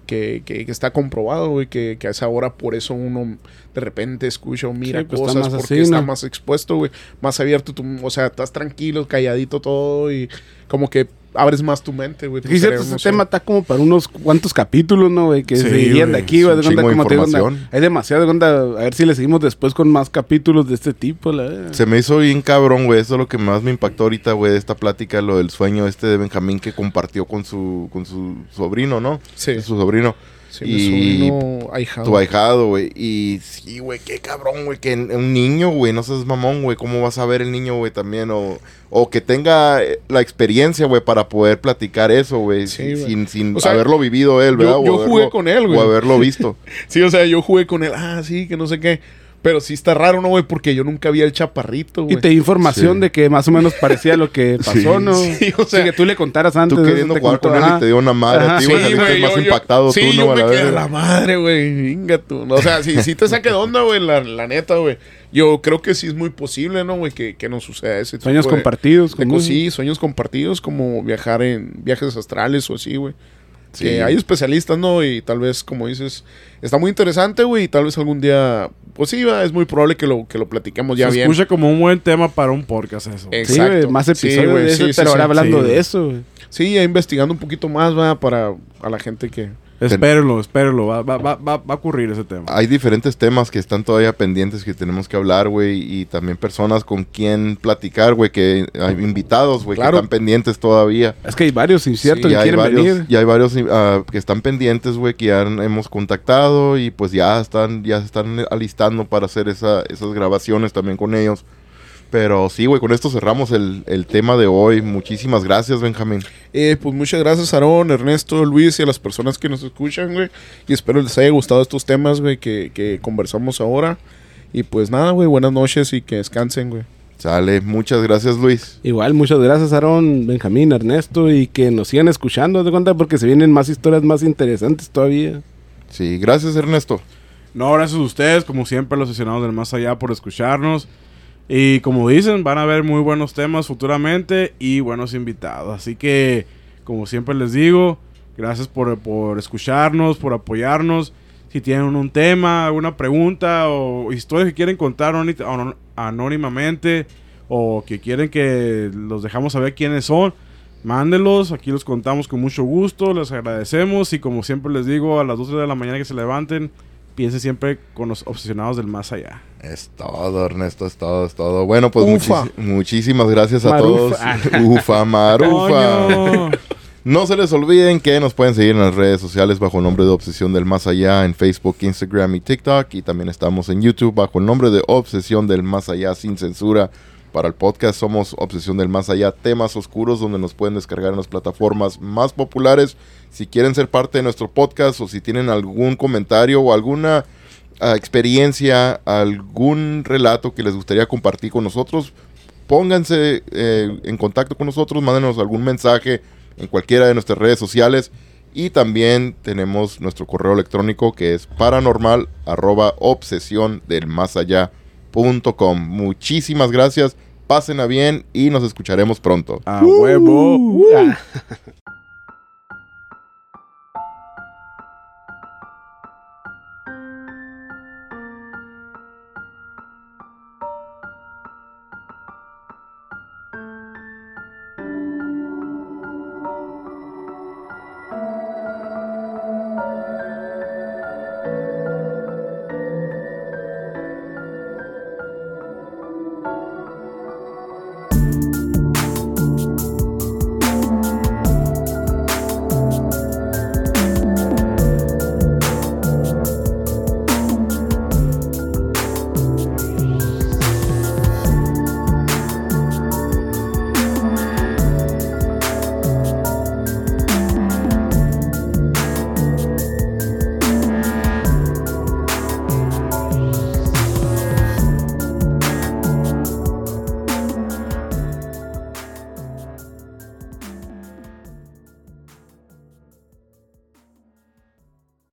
Speaker 2: Que, que, que está comprobado, güey, que, que a esa hora por eso uno de repente escucha o mira
Speaker 5: Sí, pues,
Speaker 2: cosas porque
Speaker 5: así,
Speaker 2: está más expuesto, güey, más abierto, tu, o sea, estás tranquilo, calladito todo y como que abres más tu mente, güey.
Speaker 5: Sí, cierto,
Speaker 2: cerebro,
Speaker 5: ese
Speaker 2: no sé.
Speaker 5: tema está como para unos cuantos capítulos, ¿no, güey? Que
Speaker 3: Sí,
Speaker 5: se irían de aquí, güey. de
Speaker 1: de
Speaker 5: como te digo, onda. Hay demasiado de cuenta. A ver si le seguimos después con más capítulos de este tipo, la verdad.
Speaker 1: Se me hizo bien cabrón, güey. Eso es lo que más me impactó ahorita, güey, de esta plática, lo del sueño este de Benjamín que compartió con su, con su sobrino, ¿no?
Speaker 2: Sí.
Speaker 1: Su sobrino.
Speaker 2: Sí,
Speaker 1: Y
Speaker 2: mi ahijado.
Speaker 1: Tu ahijado, güey. Y sí, güey, qué cabrón, güey. Que un niño, güey, no seas mamón, güey. ¿Cómo vas a ver el niño, güey, también? O, o que tenga eh, la experiencia, güey, para poder platicar eso, güey.
Speaker 2: Sí,
Speaker 1: sin sin
Speaker 2: O sea,
Speaker 1: haberlo vivido él, ¿verdad?
Speaker 2: Yo jugué
Speaker 1: haberlo-
Speaker 2: con él, güey.
Speaker 1: O haberlo visto.
Speaker 2: Sí, o sea, yo jugué con él. Ah, sí, que no sé qué. Pero sí está raro, ¿no, güey? Porque yo nunca vi al chaparrito, güey.
Speaker 5: Y te di información
Speaker 1: Sí.
Speaker 5: de que más o menos parecía lo que pasó,
Speaker 1: Sí.
Speaker 5: ¿no?
Speaker 2: Sí, o sea,
Speaker 5: Sí, que tú le contaras antes.
Speaker 1: Tú queriendo
Speaker 5: te
Speaker 1: jugar
Speaker 5: contó,
Speaker 1: con él
Speaker 5: ajá.
Speaker 1: y te dio una madre
Speaker 5: Ajá.
Speaker 1: a ti,
Speaker 5: Sí,
Speaker 1: güey. saliste
Speaker 2: güey,
Speaker 1: más
Speaker 2: yo-
Speaker 1: impactado
Speaker 2: sí,
Speaker 1: tú,
Speaker 2: yo
Speaker 1: ¿no? A
Speaker 2: me
Speaker 1: la
Speaker 2: quedé la madre, güey. Venga tú. O sea, sí, sí te saqué de onda, güey, la, la neta, güey. Yo creo que sí es muy posible, ¿no, güey? Que, que nos suceda ese tipo
Speaker 5: Sueños
Speaker 2: de-
Speaker 5: compartidos.
Speaker 2: de
Speaker 5: música.
Speaker 2: Sí, sueños compartidos, como viajar en viajes astrales o así, güey.
Speaker 1: Sí.
Speaker 2: Que hay especialistas, ¿no? Y tal vez, como dices, está muy interesante, güey. Y tal vez algún día, pues sí, va, es muy probable que lo, que lo platiquemos ya
Speaker 3: Se
Speaker 2: bien.
Speaker 3: escucha como un buen tema para un podcast eso.
Speaker 2: Eh,
Speaker 5: Sí,
Speaker 2: Exacto.
Speaker 5: más
Speaker 2: Sí,
Speaker 5: episodios
Speaker 2: güey,
Speaker 5: de eso,
Speaker 2: sí, sí,
Speaker 5: pero ahora
Speaker 2: sí.
Speaker 5: hablando
Speaker 3: Sí,
Speaker 5: de eso, güey.
Speaker 2: Sí, ya investigando un poquito más, va, para a la gente que...
Speaker 3: Espérenlo, espérenlo. Va, va, va, va, a ocurrir ese tema.
Speaker 1: Hay diferentes temas que están todavía pendientes que tenemos que hablar, güey. Y también personas con quien platicar, güey. Que hay invitados, güey,
Speaker 2: Claro.
Speaker 1: que están pendientes todavía.
Speaker 5: Es que hay varios inciertos
Speaker 1: y
Speaker 5: que quieren
Speaker 1: varios,
Speaker 5: venir.
Speaker 1: y hay varios ah, que están pendientes, güey, que ya hemos contactado y pues ya están, ya se están alistando para hacer esa, esas grabaciones también con ellos. Pero sí, güey, con esto cerramos el, el tema de hoy. Muchísimas gracias, Benjamín.
Speaker 2: Eh, pues muchas gracias, Aarón, Ernesto, Luis y a las personas que nos escuchan, güey. Y espero les haya gustado estos temas, güey, que, que conversamos ahora. Y pues nada, güey, buenas noches y que descansen, güey.
Speaker 1: Sale, muchas gracias, Luis.
Speaker 5: Igual, muchas gracias, Aaron, Benjamín, Ernesto, y que nos sigan escuchando, de cuenta, porque se vienen más historias más interesantes todavía.
Speaker 1: Sí, gracias, Ernesto.
Speaker 3: No, gracias a ustedes, como siempre, los aficionados del Más Allá, por escucharnos. Y como dicen, van a haber muy buenos temas futuramente y buenos invitados. Así que, como siempre les digo, gracias por, por escucharnos, por apoyarnos. Si tienen un tema, alguna pregunta o historias que quieren contar anónimamente o que quieren que los dejamos saber quiénes son, mándenlos. Aquí los contamos con mucho gusto, les agradecemos y como siempre les digo, a las 12 de la mañana que se levanten, piensen siempre con los obsesionados del más allá.
Speaker 1: Es todo, Ernesto, es todo, es todo. Bueno, pues muchis- muchísimas gracias a
Speaker 5: Marufa.
Speaker 1: todos. Ufa, Marufa. No se les olviden que nos pueden seguir en las redes sociales bajo el nombre de Obsesión del Más Allá en Facebook, Instagram y TikTok. Y también estamos en YouTube bajo el nombre de Obsesión del Más Allá sin censura. Para el podcast somos Obsesión del Más Allá, temas oscuros donde nos pueden descargar en las plataformas más populares. Si quieren ser parte de nuestro podcast o si tienen algún comentario o alguna ah, experiencia, algún relato que les gustaría compartir con nosotros, pónganse eh, en contacto con nosotros, mándenos algún mensaje en cualquiera de nuestras redes sociales Y también tenemos nuestro correo electrónico que es paranormal arroba obsesión del más allá punto com. Muchísimas gracias, pasen a bien y nos escucharemos pronto.
Speaker 3: A huevo.
Speaker 4: Ah.